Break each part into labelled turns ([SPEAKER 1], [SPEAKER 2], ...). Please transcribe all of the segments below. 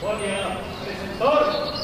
[SPEAKER 1] Buenos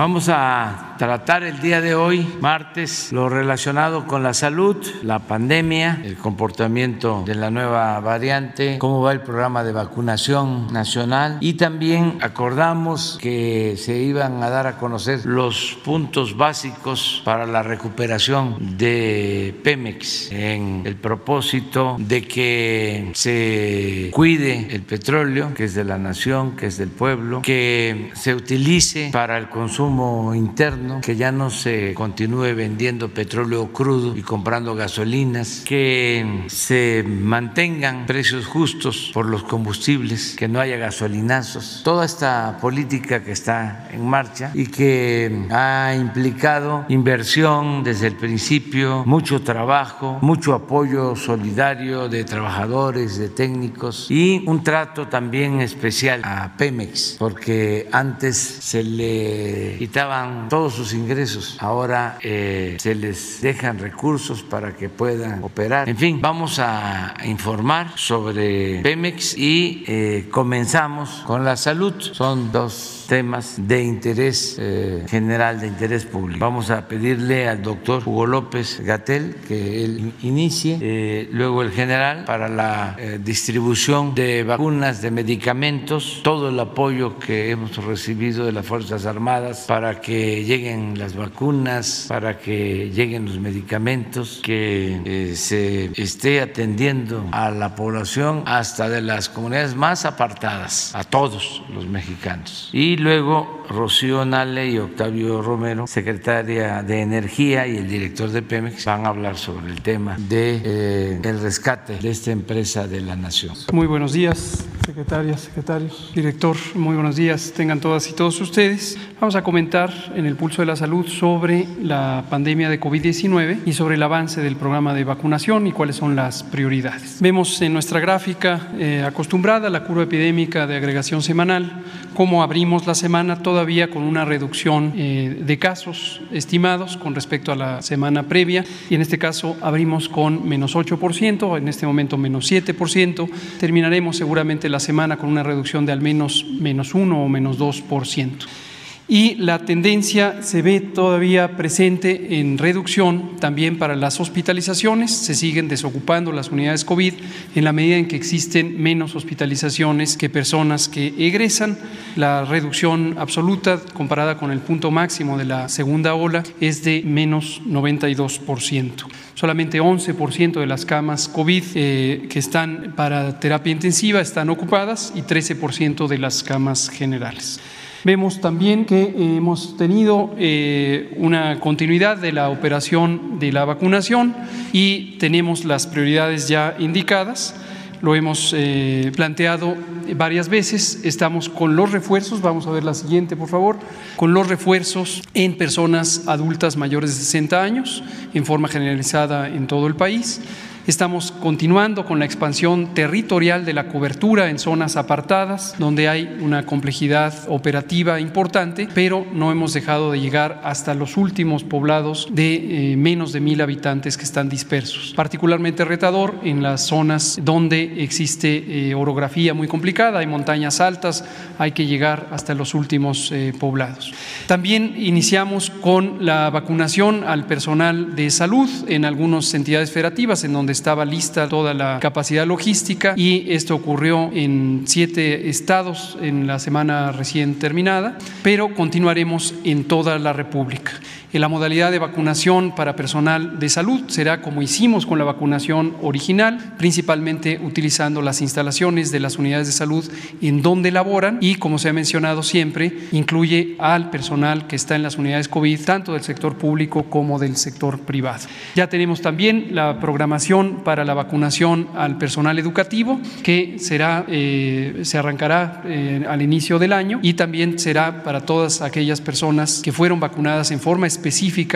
[SPEAKER 1] Vamos a tratar el día de hoy, martes, lo relacionado con la salud, la pandemia, el comportamiento de la nueva variante, cómo va el programa de vacunación nacional. Y también acordamos que se iban a dar a conocer los puntos básicos para la recuperación de Pemex en el propósito de que se cuide el petróleo, que es de la nación, que es del pueblo, que se utilice para el consumo interno que ya no se continúe vendiendo petróleo crudo y comprando gasolinas, que se mantengan precios justos por los combustibles, que no haya gasolinazos. Toda esta política que está en marcha y que ha implicado inversión desde el principio, mucho trabajo, mucho apoyo solidario de trabajadores, de técnicos y un trato también especial a Pemex, porque antes se le quitaban todos sus ingresos. Ahora eh, se les dejan recursos para que puedan operar. En fin, vamos a informar sobre Pemex y eh, comenzamos con la salud. Son dos temas de interés eh, general, de interés público. Vamos a pedirle al doctor Hugo López Gatel que él inicie, luego el general para la distribución de vacunas, de medicamentos, todo el apoyo que hemos recibido de las Fuerzas Armadas para que lleguen las vacunas, para que lleguen los medicamentos, que eh, se esté atendiendo a la población hasta de las comunidades más apartadas, a todos los mexicanos. Y luego Rocío Nale y Octavio Romero, secretaria de Energía y el director de Pemex, van a hablar sobre el tema de eh, el rescate de esta empresa de la nación.
[SPEAKER 2] Muy buenos días, secretarias, secretarios, director, muy buenos días, tengan todas y todos ustedes. Vamos a comentar en el pulso de la salud sobre la pandemia de COVID-19 y sobre el avance del programa de vacunación y cuáles son las prioridades. Vemos en nuestra gráfica eh, acostumbrada la curva epidémica de agregación semanal, cómo abrimos la semana toda todavía con una reducción eh, de casos estimados con respecto a la semana previa. Y en este caso abrimos con menos 8%, en este momento menos 7%, terminaremos seguramente la semana con una reducción de al menos menos 1 o menos 2% y la tendencia se ve todavía presente en reducción también para las hospitalizaciones. Se siguen desocupando las unidades COVID en la medida en que existen menos hospitalizaciones que personas que egresan. La reducción absoluta comparada con el punto máximo de la segunda ola es de menos 92%. Solamente 11% de las camas COVID eh, que están para terapia intensiva están ocupadas y 13% de las camas generales. Vemos también que hemos tenido eh, una continuidad de la operación de la vacunación y tenemos las prioridades ya indicadas. Lo hemos eh, planteado varias veces. Estamos con los refuerzos, vamos a ver la siguiente, por favor, con los refuerzos en personas adultas mayores de 60 años, en forma generalizada en todo el país. Estamos continuando con la expansión territorial de la cobertura en zonas apartadas, donde hay una complejidad operativa importante, pero no hemos dejado de llegar hasta los últimos poblados de eh, menos de mil habitantes que están dispersos. Particularmente retador en las zonas donde existe eh, orografía muy complicada, hay montañas altas, hay que llegar hasta los últimos eh, poblados. También iniciamos con la vacunación al personal de salud en algunas entidades federativas, en donde estaba lista toda la capacidad logística y esto ocurrió en siete estados en la semana recién terminada, pero continuaremos en toda la República. La modalidad de vacunación para personal de salud será como hicimos con la vacunación original, principalmente utilizando las instalaciones de las unidades de salud en donde laboran y, como se ha mencionado siempre, incluye al personal que está en las unidades COVID, tanto del sector público como del sector privado. Ya tenemos también la programación para la vacunación al personal educativo, que será, eh, se arrancará eh, al inicio del año y también será para todas aquellas personas que fueron vacunadas en forma específica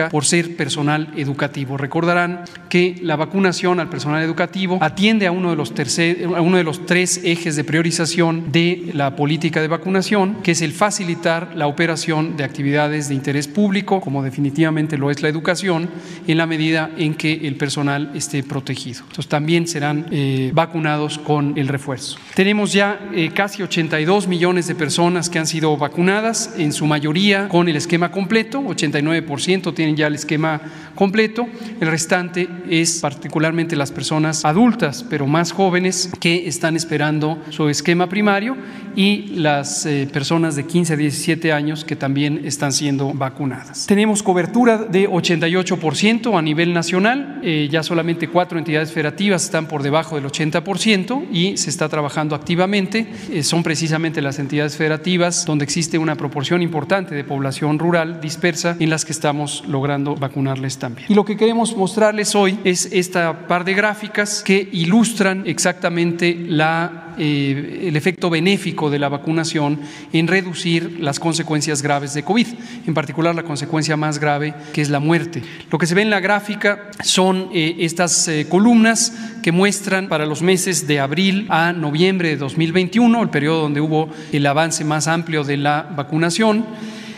[SPEAKER 2] por ser personal educativo. Recordarán que la vacunación al personal educativo atiende a uno de los, tercer, a uno de los tres ejes de priorización de la política de vacunación, que es el facilitar la operación de actividades de interés público, como definitivamente lo es la educación, en la medida en que el personal esté protegido. Entonces también serán eh, vacunados con el refuerzo. Tenemos ya eh, casi 82 millones de personas que han sido vacunadas, en su mayoría con el esquema completo, 89% tienen ya el esquema completo, el restante es particularmente las personas adultas, pero más jóvenes, que están esperando su esquema primario y las eh, personas de 15 a 17 años que también están siendo vacunadas. Tenemos cobertura de 88% a nivel nacional, eh, ya solamente cuatro entidades federativas están por debajo del 80% y se está trabajando activamente. Eh, son precisamente las entidades federativas donde existe una proporción importante de población rural dispersa en las que estamos logrando vacunarles también. Y lo que queremos mostrarles hoy es esta par de gráficas que ilustran exactamente la eh, el efecto benéfico de la vacunación en reducir las consecuencias graves de COVID, en particular la consecuencia más grave que es la muerte. Lo que se ve en la gráfica son eh, estas eh, columnas que muestran para los meses de abril a noviembre de 2021, el periodo donde hubo el avance más amplio de la vacunación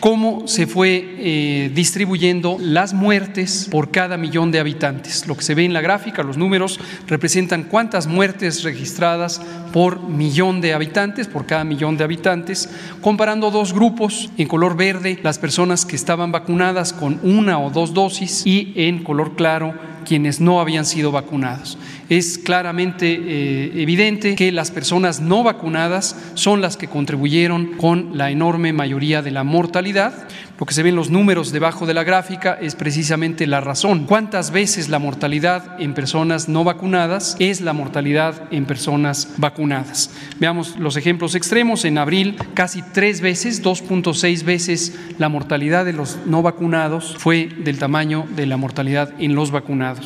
[SPEAKER 2] cómo se fue eh, distribuyendo las muertes por cada millón de habitantes. Lo que se ve en la gráfica, los números representan cuántas muertes registradas por millón de habitantes, por cada millón de habitantes, comparando dos grupos, en color verde las personas que estaban vacunadas con una o dos dosis y en color claro quienes no habían sido vacunados. Es claramente eh, evidente que las personas no vacunadas son las que contribuyeron con la enorme mayoría de la mortalidad. Lo que se ve en los números debajo de la gráfica es precisamente la razón. ¿Cuántas veces la mortalidad en personas no vacunadas es la mortalidad en personas vacunadas? Veamos los ejemplos extremos. En abril, casi tres veces, 2.6 veces la mortalidad de los no vacunados fue del tamaño de la mortalidad en los vacunados.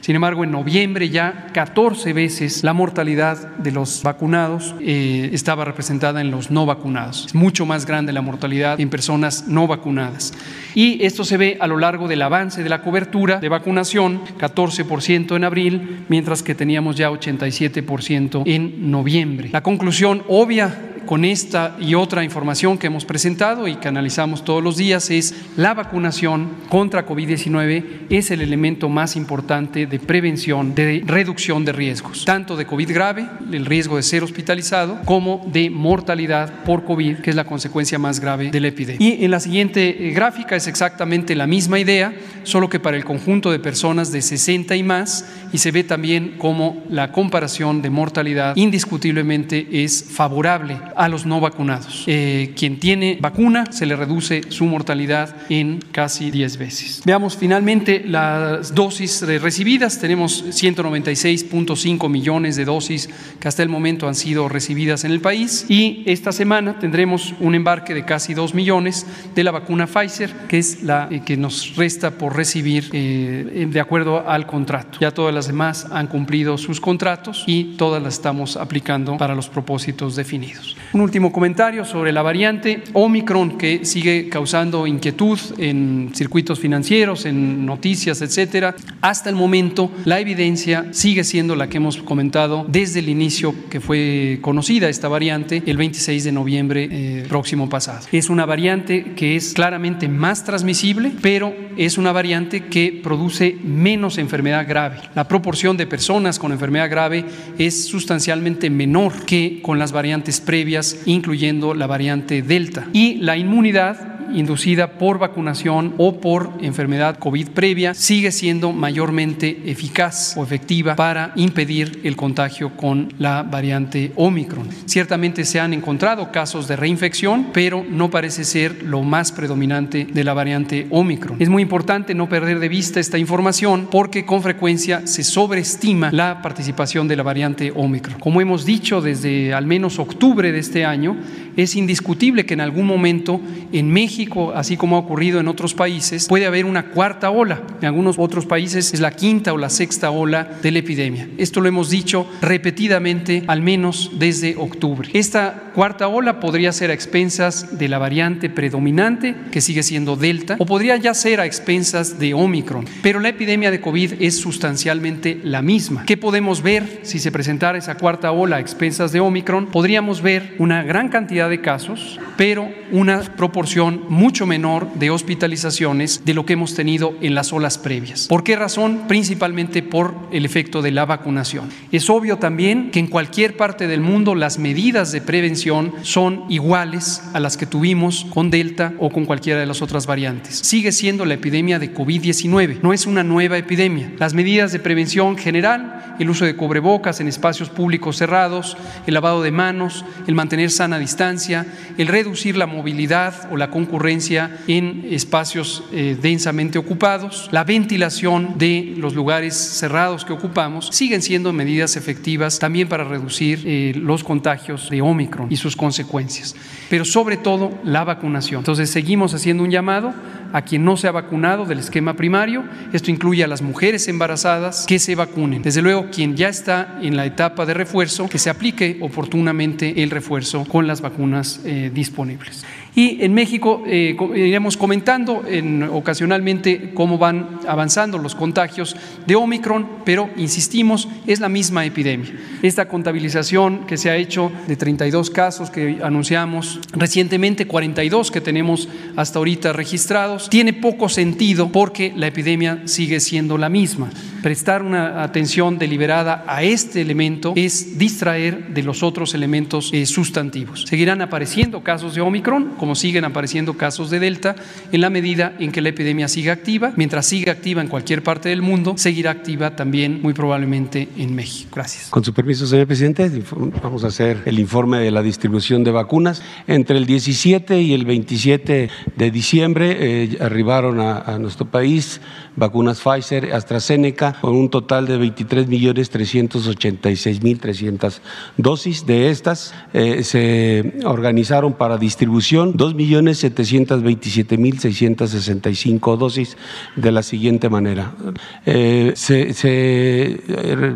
[SPEAKER 2] Sin embargo, en noviembre ya 14 veces la mortalidad de los vacunados eh, estaba representada en los no vacunados. Es mucho más grande la mortalidad en personas no vacunadas y esto se ve a lo largo del avance de la cobertura de vacunación, 14% en abril, mientras que teníamos ya 87% en noviembre. La conclusión obvia con esta y otra información que hemos presentado y que analizamos todos los días es la vacunación contra COVID-19 es el elemento más importante de prevención, de reducción de riesgos, tanto de COVID grave, el riesgo de ser hospitalizado, como de mortalidad por COVID, que es la consecuencia más grave de la epidemia. Y en la siguiente eh, gráfica es exactamente la misma idea, solo que para el conjunto de personas de 60 y más, y se ve también como la comparación de mortalidad indiscutiblemente es favorable a los no vacunados. Eh, quien tiene vacuna se le reduce su mortalidad en casi 10 veces. Veamos finalmente las dosis recibidas. Tenemos 196.5 millones de dosis que hasta el momento han sido recibidas en el país y esta semana tendremos un embarque de casi 2 millones de la vacuna Pfizer, que es la eh, que nos resta por recibir eh, de acuerdo al contrato. Ya todas las demás han cumplido sus contratos y todas las estamos aplicando para los propósitos definidos. Un último comentario sobre la variante Omicron que sigue causando inquietud en circuitos financieros, en noticias, etcétera. Hasta el momento, la evidencia sigue siendo la que hemos comentado desde el inicio que fue conocida esta variante el 26 de noviembre eh, próximo pasado. Es una variante que es claramente más transmisible, pero es una variante que produce menos enfermedad grave. La proporción de personas con enfermedad grave es sustancialmente menor que con las variantes previas incluyendo la variante Delta. Y la inmunidad inducida por vacunación o por enfermedad COVID previa sigue siendo mayormente eficaz o efectiva para impedir el contagio con la variante Omicron. Ciertamente se han encontrado casos de reinfección, pero no parece ser lo más predominante de la variante Omicron. Es muy importante no perder de vista esta información porque con frecuencia se sobreestima la participación de la variante Omicron. Como hemos dicho desde al menos octubre de este año, es indiscutible que en algún momento en México, así como ha ocurrido en otros países, puede haber una cuarta ola. En algunos otros países es la quinta o la sexta ola de la epidemia. Esto lo hemos dicho repetidamente, al menos desde octubre. Esta cuarta ola podría ser a expensas de la variante predominante, que sigue siendo Delta, o podría ya ser a expensas de Omicron. Pero la epidemia de COVID es sustancialmente la misma. ¿Qué podemos ver si se presentara esa cuarta ola a expensas de Omicron? Podríamos ver una gran cantidad de casos, pero una proporción mucho menor de hospitalizaciones de lo que hemos tenido en las olas previas. ¿Por qué razón? Principalmente por el efecto de la vacunación. Es obvio también que en cualquier parte del mundo las medidas de prevención son iguales a las que tuvimos con Delta o con cualquiera de las otras variantes. Sigue siendo la epidemia de COVID-19, no es una nueva epidemia. Las medidas de prevención general, el uso de cubrebocas en espacios públicos cerrados, el lavado de manos, el mantener sana distancia, el reducir la movilidad o la concurrencia en espacios eh, densamente ocupados, la ventilación de los lugares cerrados que ocupamos, siguen siendo medidas efectivas también para reducir eh, los contagios de Omicron y sus consecuencias, pero sobre todo la vacunación. Entonces seguimos haciendo un llamado a quien no se ha vacunado del esquema primario. Esto incluye a las mujeres embarazadas que se vacunen. Desde luego, quien ya está en la etapa de refuerzo, que se aplique oportunamente el refuerzo con las vacunas eh, disponibles. Y en México eh, iremos comentando en, ocasionalmente cómo van avanzando los contagios de Omicron, pero insistimos, es la misma epidemia. Esta contabilización que se ha hecho de 32 casos que anunciamos recientemente, 42 que tenemos hasta ahorita registrados, tiene poco sentido porque la epidemia sigue siendo la misma. Prestar una atención deliberada a este elemento es distraer de los otros elementos eh, sustantivos. Seguirán apareciendo casos de Omicron, como siguen apareciendo casos de Delta, en la medida en que la epidemia siga activa. Mientras siga activa en cualquier parte del mundo, seguirá activa también muy probablemente en México. Gracias.
[SPEAKER 3] Con su permiso, señor presidente, vamos a hacer el informe de la distribución de vacunas. Entre el 17 y el 27 de diciembre eh, arribaron a, a nuestro país vacunas Pfizer, AstraZeneca, con un total de 23 millones 386 mil 300 dosis. De estas eh, se organizaron para distribución 2 millones 727 mil 665 dosis de la siguiente manera. Eh, se, se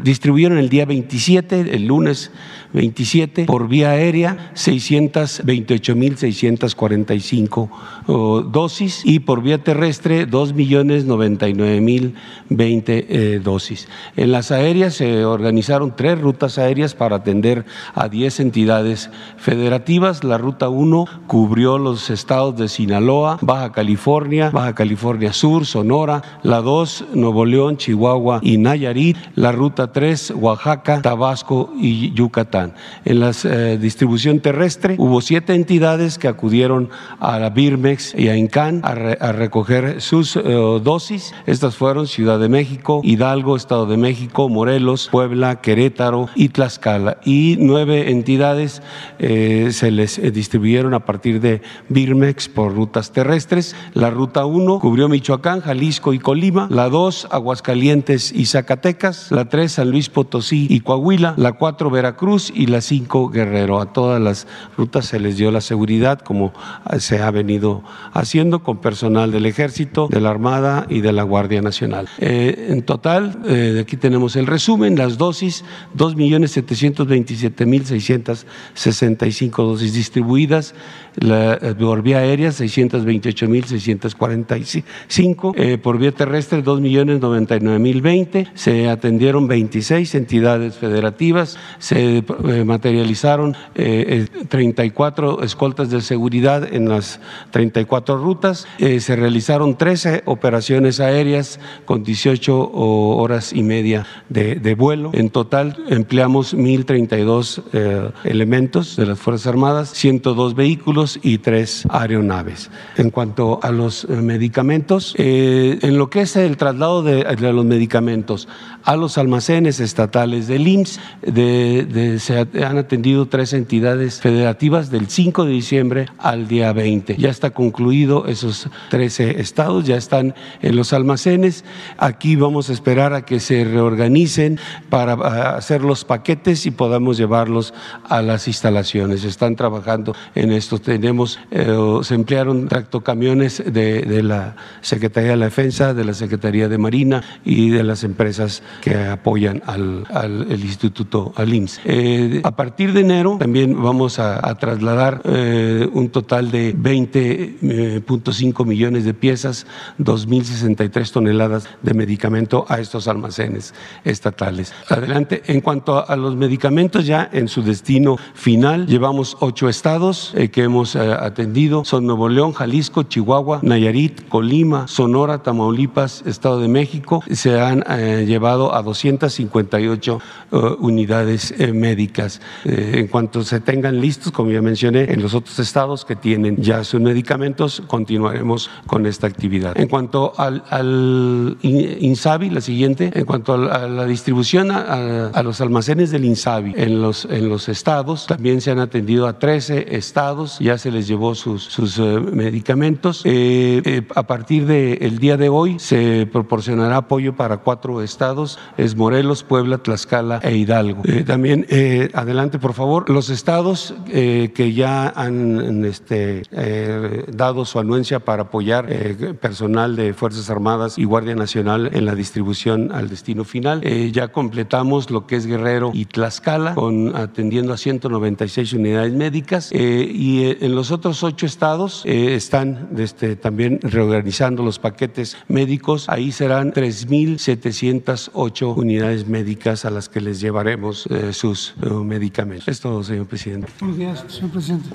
[SPEAKER 3] distribuyeron el día 27, el lunes 27, por vía aérea 628.645 dosis y por vía terrestre 2.099.020 eh, dosis. En las aéreas se organizaron tres rutas aéreas para atender a 10 entidades federativas. La ruta 1 cubrió los estados de Sinaloa, Baja California, Baja California Sur, Sonora. La 2, Nuevo León, Chihuahua y Nayarit. La ruta 3, Oaxaca, Tabasco y Yucatán. En la eh, distribución terrestre hubo siete entidades que acudieron a la Birmex y a INCAN a, recoger sus eh, dosis. Estas fueron Ciudad de México, Hidalgo, Estado de México, Morelos, Puebla, Querétaro y Tlaxcala. Y nueve entidades eh, se les distribuyeron a partir de Birmex por rutas terrestres. La ruta 1 cubrió Michoacán, Jalisco y Colima. La 2, Aguascalientes y Zacatecas. La 3, San Luis Potosí y Coahuila. La 4, Veracruz y la 5 Guerrero. A todas las rutas se les dio la seguridad como se ha venido haciendo con personal del Ejército, de la Armada y de la Guardia Nacional. Eh, en total, eh, aquí tenemos el resumen, las dosis, 2.727.665 dosis distribuidas, la, eh, por vía aérea 628.645, eh, por vía terrestre 2.099.020, se atendieron 26 entidades federativas, se eh, materializaron 34 escoltas de seguridad en las 34 rutas, se realizaron 13 operaciones aéreas con 18 horas y media de, de vuelo. En total empleamos 1.032 elementos de las Fuerzas Armadas, 102 vehículos, y tres aeronaves. En cuanto a los eh, medicamentos, eh, en lo que es el traslado de, los medicamentos a los almacenes estatales del IMSS, se han atendido tres entidades federativas del 5 de diciembre al día 20. Ya está concluido esos 13 estados, ya están en los almacenes. Aquí vamos a esperar a que se reorganicen para hacer los paquetes y podamos llevarlos a las instalaciones. Están trabajando en esto. Tenemos, eh, se emplearon tractocamiones de, la Secretaría de la Defensa, de la Secretaría de Marina y de las empresas que apoyan al, el Instituto, al IMSS. Eh, a partir de enero también vamos a, trasladar eh, un total de 20.5 millones de piezas, 2.063 toneladas de medicamento a estos almacenes estatales. Adelante, en cuanto a los medicamentos ya en su destino final, llevamos ocho estados eh, que hemos atendido, son Nuevo León, Jalisco, Chihuahua, Nayarit, Colima, Sonora, Tamaulipas, Estado de México. Se han llevado a 258 uh, unidades eh, médicas. Eh, en cuanto se tengan listos, como ya mencioné, en los otros estados que tienen ya sus medicamentos, continuaremos con esta actividad. En cuanto al, INSABI, la siguiente, en cuanto a la, distribución a, los almacenes del INSABI en los, en los estados, también se han atendido a 13 estados, ya se les llevó sus, sus eh, medicamentos. a partir del día de hoy se proporcionará apoyo para cuatro estados es Morelos, Puebla, Tlaxcala e Hidalgo. Eh, también, eh, adelante por favor, los estados eh, que ya han este, dado su anuencia para apoyar personal de Fuerzas Armadas y Guardia Nacional en la distribución al destino final. ya completamos lo que es Guerrero y Tlaxcala, con, atendiendo a 196 unidades médicas y en los otros ocho estados están este, también reorganizando los paquetes médicos. Ahí serán 3.708 unidades médicas a las que les llevaremos eh, sus eh, medicamentos. Es todo, señor presidente.
[SPEAKER 4] Buenos días, señor presidente.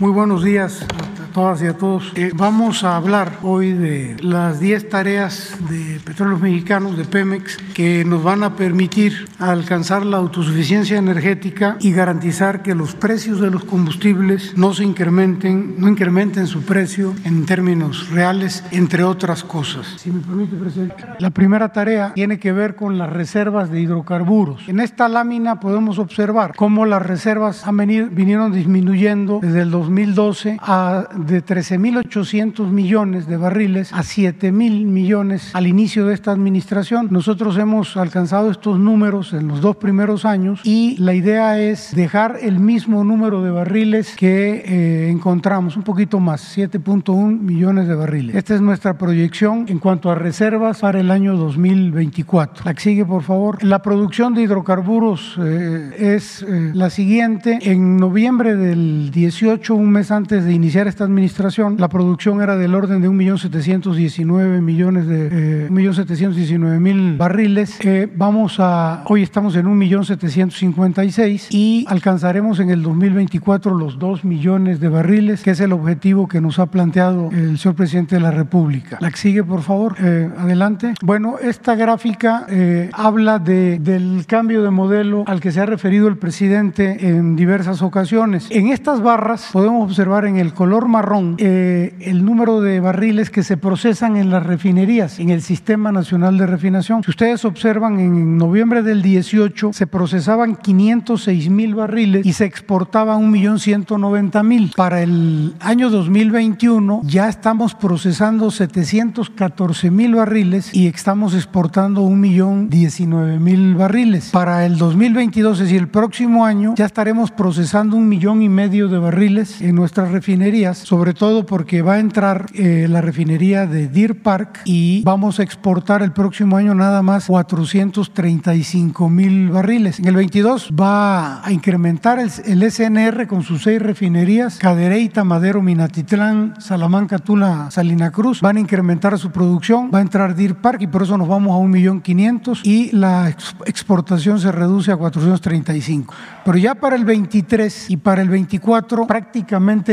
[SPEAKER 4] Muy buenos días a todas y a todos. Eh, vamos a hablar hoy de las 10 tareas de Petróleos Mexicanos, de Pemex, que nos van a permitir alcanzar la autosuficiencia energética y garantizar que los precios de los combustibles no se incrementen, no incrementen su precio en términos reales, entre otras cosas. Si me permite, presidente. La primera tarea tiene que ver con las reservas de hidrocarburos. En esta lámina podemos observar cómo las reservas han venido, vinieron disminuyendo desde el 2012 a de 13.800 millones de barriles a 7.000 millones al inicio de esta administración. Nosotros hemos alcanzado estos números en los dos primeros años y la idea es dejar el mismo número de barriles que eh, encontramos, un poquito más, 7.1 millones de barriles. Esta es nuestra proyección en cuanto a reservas para el año 2024. La que sigue, por favor. La producción de hidrocarburos eh, es eh, la siguiente. En noviembre del 18 un mes antes de iniciar esta administración, la producción era del orden de 1.719 millones de eh, barriles. Eh, vamos a, hoy estamos en 1.756 y alcanzaremos en el 2024 los 2 millones de barriles, que es el objetivo que nos ha planteado el señor presidente de la República. La que sigue, por favor, eh, adelante. Bueno, esta gráfica eh, habla de, del cambio de modelo al que se ha referido el presidente en diversas ocasiones. En estas barras podemos observar en el color marrón eh, el número de barriles que se procesan en las refinerías, en el Sistema Nacional de Refinación. Si ustedes observan, en noviembre del 18 se procesaban 506 mil barriles y se exportaban 1.190.000. Para el año 2021 ya estamos procesando 714 mil barriles y estamos exportando 1.019.000 barriles. Para el 2022, es decir, el próximo año, ya estaremos procesando un millón y medio de barriles en nuestras refinerías, sobre todo porque va a entrar eh, la refinería de Deer Park y vamos a exportar el próximo año nada más 435 mil barriles. En el 22 va a incrementar el, SNR con sus seis refinerías, Cadereyta, Madero, Minatitlán, Salamanca, Tula, Salina Cruz, van a incrementar su producción, va a entrar Deer Park y por eso nos vamos a un millón quinientos y la exportación se reduce a 435. Pero ya para el 23 y para el 24 prácticamente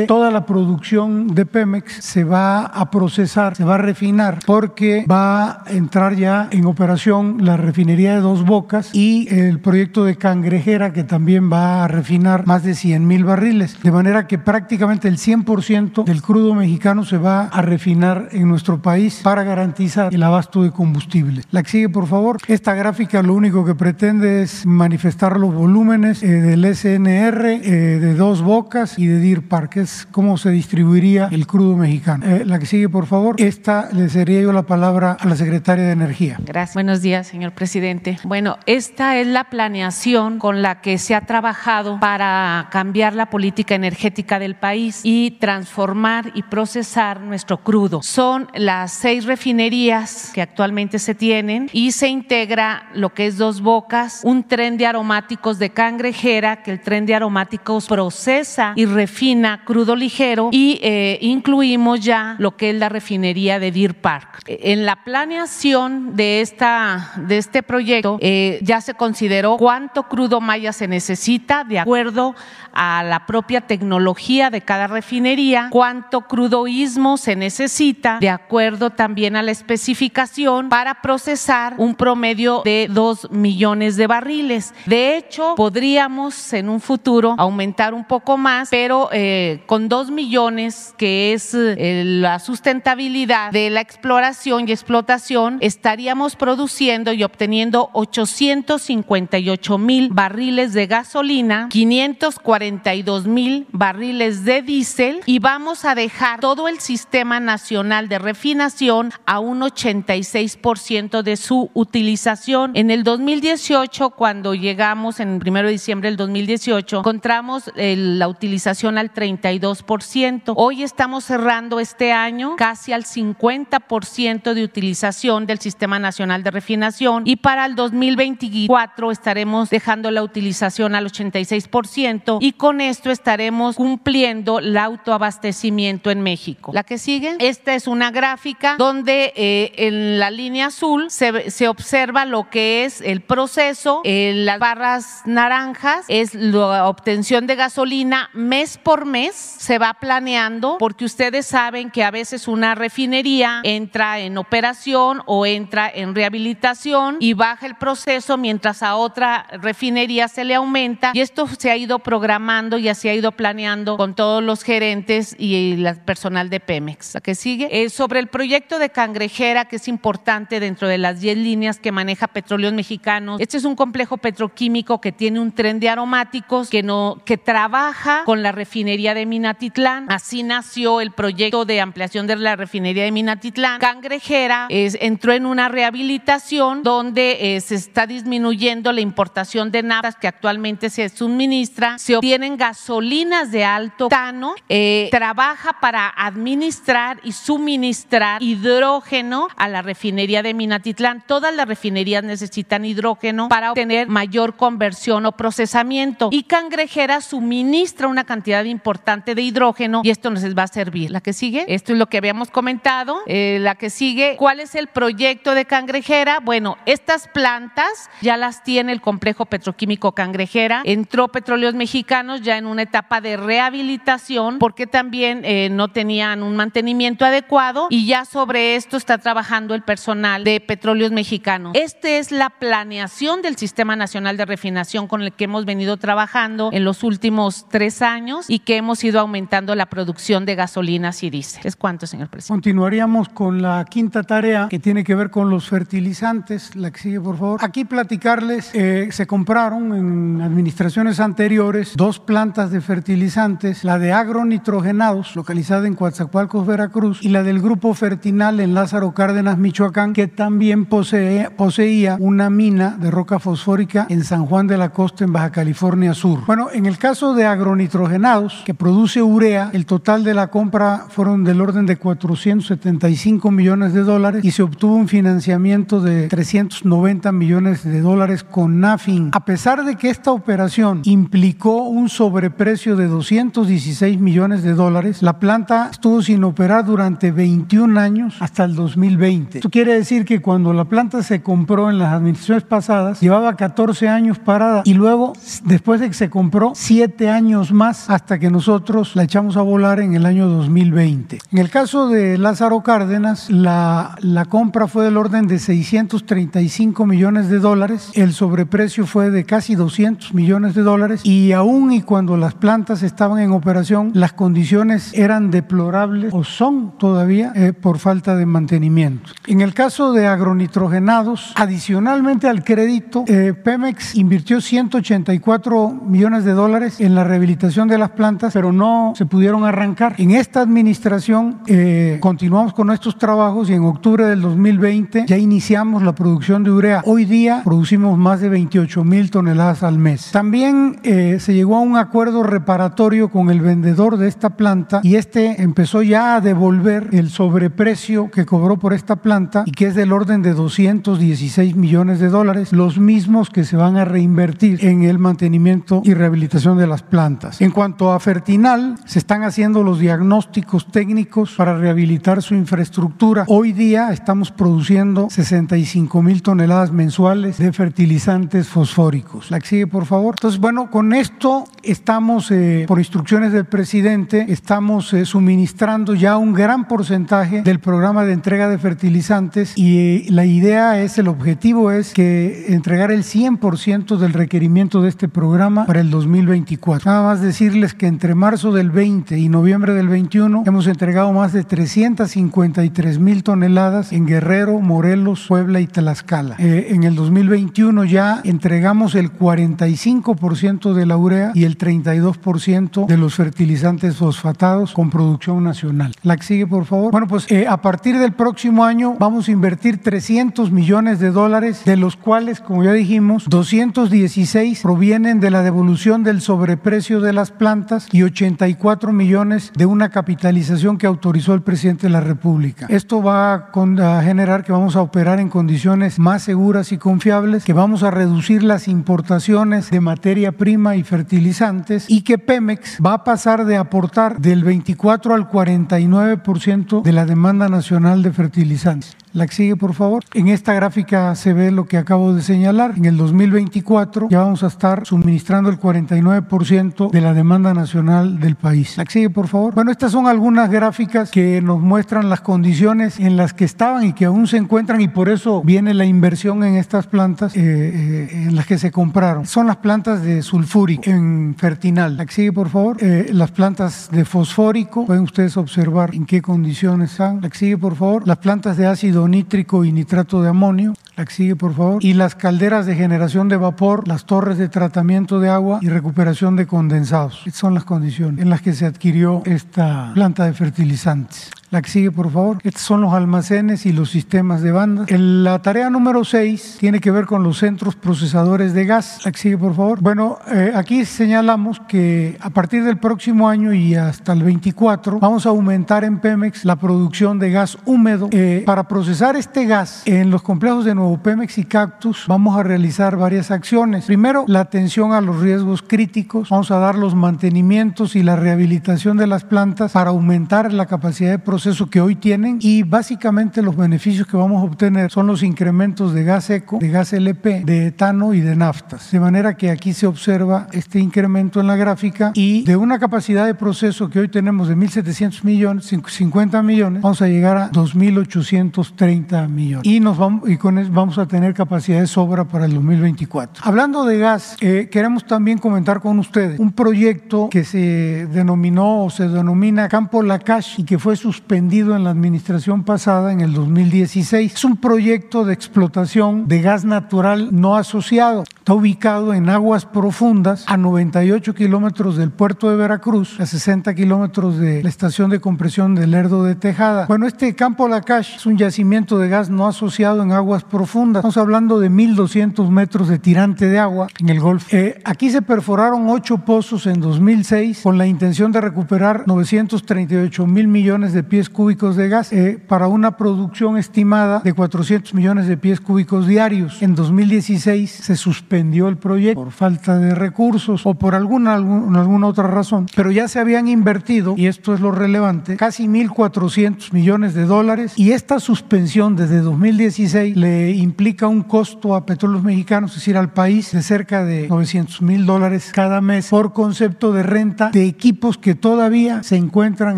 [SPEAKER 4] toda la producción de Pemex se va a procesar, se va a refinar, porque va a entrar ya en operación la refinería de Dos Bocas y el proyecto de Cangrejera, que también va a refinar más de 100 mil barriles. De manera que prácticamente el 100% del crudo mexicano se va a refinar en nuestro país para garantizar el abasto de combustible. La que sigue, por favor. Esta gráfica lo único que pretende es manifestar los volúmenes eh, del SNR, eh, de Dos Bocas y de Deer Park, es cómo se distribuiría el crudo mexicano. Eh, la que sigue, por favor. Esta le sería yo la palabra a la secretaria de Energía.
[SPEAKER 5] Gracias. Buenos días, señor presidente. Bueno, esta es la planeación con la que se ha trabajado para cambiar la política energética del país y transformar y procesar nuestro crudo. Son las seis refinerías que actualmente se tienen y se integra lo que es Dos Bocas, un tren de aromáticos de cangrejera, que el tren de aromáticos procesa y refina crudo ligero y eh, incluimos ya lo que es la refinería de Deer Park. En la planeación de, esta, de este proyecto eh, ya se consideró cuánto crudo maya se necesita de acuerdo a la propia tecnología de cada refinería, cuánto crudoísmo se necesita de acuerdo también a la especificación para procesar un promedio de 2 millones de barriles. De hecho, podríamos en un futuro aumentar un poco más, pero eh, con 2 millones, que es eh, la sustentabilidad de la exploración y explotación, estaríamos produciendo y obteniendo 858 mil barriles de gasolina, 542 mil barriles de diésel y vamos a dejar todo el sistema nacional de refinación a un 86% de su utilización. En el 2018, cuando llegamos en el 1 de diciembre del 2018, encontramos eh, la utilización al 32%. Hoy estamos cerrando este año casi al 50% de utilización del Sistema Nacional de Refinación y para el 2024 estaremos dejando la utilización al 86% y con esto estaremos cumpliendo el autoabastecimiento en México. La que sigue, esta es una gráfica donde eh, en la línea azul se, se, observa lo que es el proceso, en las barras naranjas es la obtención de gasolina mes por mes, se va planeando porque ustedes saben que a veces una refinería entra en operación o entra en rehabilitación y baja el proceso mientras a otra refinería se le aumenta y esto se ha ido programando y así ha ido planeando con todos los gerentes y el personal de Pemex. La que sigue es sobre el proyecto de Cangrejera que es importante dentro de las 10 líneas que maneja Petróleos Mexicanos. Este es un complejo petroquímico que tiene un tren de aromáticos que no que trabaja con la refinería de Minatitlán. Así nació el proyecto de ampliación de la refinería de Minatitlán. Cangrejera es, entró en una rehabilitación donde eh, se está disminuyendo la importación de naftas que actualmente se suministra, se obtienen gasolinas de alto octano, eh, trabaja para administrar y suministrar hidrógeno a la refinería de Minatitlán. Todas las refinerías necesitan hidrógeno para obtener mayor conversión o procesamiento y Cangrejera suministra una cantidad importante de hidrógeno y esto nos va a servir. La que sigue, esto es lo que habíamos comentado. Eh, la que sigue, ¿cuál es el proyecto de Cangrejera? Bueno, estas plantas ya las tiene el complejo petroquímico Cangrejera. Entró Petróleos Mexicanos ya en una etapa de rehabilitación porque también eh, no tenían un mantenimiento adecuado y ya sobre esto está trabajando el personal de Petróleos Mexicanos. Esta es la planeación del Sistema Nacional de Refinación con el que hemos venido trabajando en los últimos tres años y que hemos ido aumentando la producción de gasolinas y diésel. ¿Es cuánto, señor presidente?
[SPEAKER 4] Continuaríamos con la quinta tarea que tiene que ver con los fertilizantes. La que sigue, por favor. Aquí platicarles, eh, se compraron en administraciones anteriores dos plantas de fertilizantes, la de agronitrogenados, localizada en Coatzacoalcos, Veracruz, y la del grupo Fertinal en Lázaro Cárdenas, Michoacán, que también poseía una mina de roca fosfórica en San Juan de la Costa, en Baja California Sur. Bueno, en el caso de agronitrogenados, que produce urea, el total de la compra fueron del orden de 475 millones de dólares y se obtuvo un financiamiento de 390 millones de dólares con NAFIN. A pesar de que esta operación implicó un sobreprecio de 216 millones de dólares, la planta estuvo sin operar durante 21 años hasta el 2020. Esto quiere decir que cuando la planta se compró en las administraciones pasadas, llevaba 14 años parada y luego, después de que se compró, 7 años más hasta que nosotros la echamos a volar en el año 2020. En el caso de Lázaro Cárdenas, la, la compra fue del orden de 635 millones de dólares, el sobreprecio fue de casi 200 millones de dólares y aún y cuando las plantas estaban en operación, las condiciones eran deplorables o son todavía eh, por falta de mantenimiento. En el caso de agronitrogenados, adicionalmente al crédito, eh, Pemex invirtió 184 millones de dólares en la rehabilitación de las plantas, pero no se pudieron arrancar. En esta administración eh, continuamos con estos trabajos y en octubre del 2020 ya iniciamos la producción de urea. Hoy día producimos más de 28 mil toneladas al mes. También eh, se llegó a un acuerdo reparatorio con el vendedor de esta planta y este empezó ya a devolver el sobreprecio que cobró por esta planta y que es del orden de 216 millones de dólares, los mismos que se van a reinvertir en el mantenimiento y rehabilitación de las plantas. En cuanto a Fertinal, se están haciendo los diagnósticos técnicos para rehabilitar su infraestructura. Hoy día estamos produciendo 65 mil toneladas mensuales de fertilizantes fosfóricos. La que sigue, por favor. Entonces, bueno, con esto estamos, eh, por instrucciones del presidente, estamos eh, suministrando ya un gran porcentaje del programa de entrega de fertilizantes y eh, la idea es, el objetivo es que entregar el 100% del requerimiento de este programa para el 2024. Nada más decirles que entre marzo del 20 y noviembre del 21 hemos entregado más de 353 mil toneladas en Guerrero, Morelos, Puebla y Tlaxcala. Eh, en el 2021 ya entregamos el 45% de la urea y el 32% de los fertilizantes fosfatados con producción nacional. La que sigue, por favor. Bueno, pues eh, a partir del próximo año vamos a invertir 300 millones de dólares, de los cuales, como ya dijimos, 216 provienen de la devolución del sobreprecio de las plantas y 84 millones de una capitalización que autorizó el presidente de la República. Esto va a generar que vamos a operar en condiciones más seguras y confiables, que vamos a reducir las importaciones de materia prima y fertilizantes y que Pemex va a pasar de aportar del 24 al 49% de la demanda nacional de fertilizantes. La que sigue, por favor. En esta gráfica se ve lo que acabo de señalar. En el 2024 ya vamos a estar suministrando el 49% de la demanda nacional del país. La que sigue, por favor. Bueno, estas son algunas gráficas que nos muestran las condiciones en las que estaban y que aún se encuentran y por eso viene la inversión en estas plantas eh, eh, en las que se compraron. Son las plantas de sulfúrico en Fertinal. La que sigue, por favor. Eh, las plantas de fosfórico. Pueden ustedes observar en qué condiciones están. La que sigue, por favor. Las plantas de ácido nítrico y nitrato de amonio. La que sigue, por favor. Y las calderas de generación de vapor, las torres de tratamiento de agua y recuperación de condensados. Estas son las condiciones en las que se adquirió esta planta de fertilizantes. La que sigue, por favor. Estos son los almacenes y los sistemas de bandas. La tarea número 6 tiene que ver con los centros procesadores de gas. La que sigue, por favor. Bueno, eh, aquí señalamos que a partir del próximo año y hasta el 24 vamos a aumentar en Pemex la producción de gas húmedo. Eh, para procesar este gas en los complejos de Nuevo Pemex y Cactus vamos a realizar varias acciones. Primero, la atención a los riesgos críticos. Vamos a dar los mantenimientos y la rehabilitación de las plantas para aumentar la capacidad de proceso proceso que hoy tienen y básicamente los beneficios que vamos a obtener son los incrementos de gas eco, de gas LP, de etano y de naftas. De manera que aquí se observa este incremento en la gráfica y de una capacidad de proceso que hoy tenemos de 1.700 millones, 50 millones, vamos a llegar a 2.830 millones. Y, nos vamos, y con eso vamos a tener capacidad de sobra para el 2024. Hablando de gas, eh, queremos también comentar con ustedes un proyecto que se denominó o se denomina Campo Lacash y que fue suspendido en la administración pasada, en el 2016. Es un proyecto de explotación de gas natural no asociado. Está ubicado en aguas profundas a 98 kilómetros del puerto de Veracruz, a 60 kilómetros de la estación de compresión del Lerdo de Tejada. Bueno, este campo Lacash es un yacimiento de gas no asociado en aguas profundas. Estamos hablando de 1.200 metros de tirante de agua en el Golfo. Eh, aquí se perforaron ocho pozos en 2006 con la intención de recuperar 938 mil millones de pies pies cúbicos de gas eh, para una producción estimada de 400 millones de pies cúbicos diarios. En 2016 se suspendió el proyecto por falta de recursos o por alguna, alguna otra razón, pero ya se habían invertido, y esto es lo relevante, casi 1.400 millones de dólares y esta suspensión desde 2016 le implica un costo a petróleos mexicanos, es decir, al país, de cerca de 900 mil dólares cada mes por concepto de renta de equipos que todavía se encuentran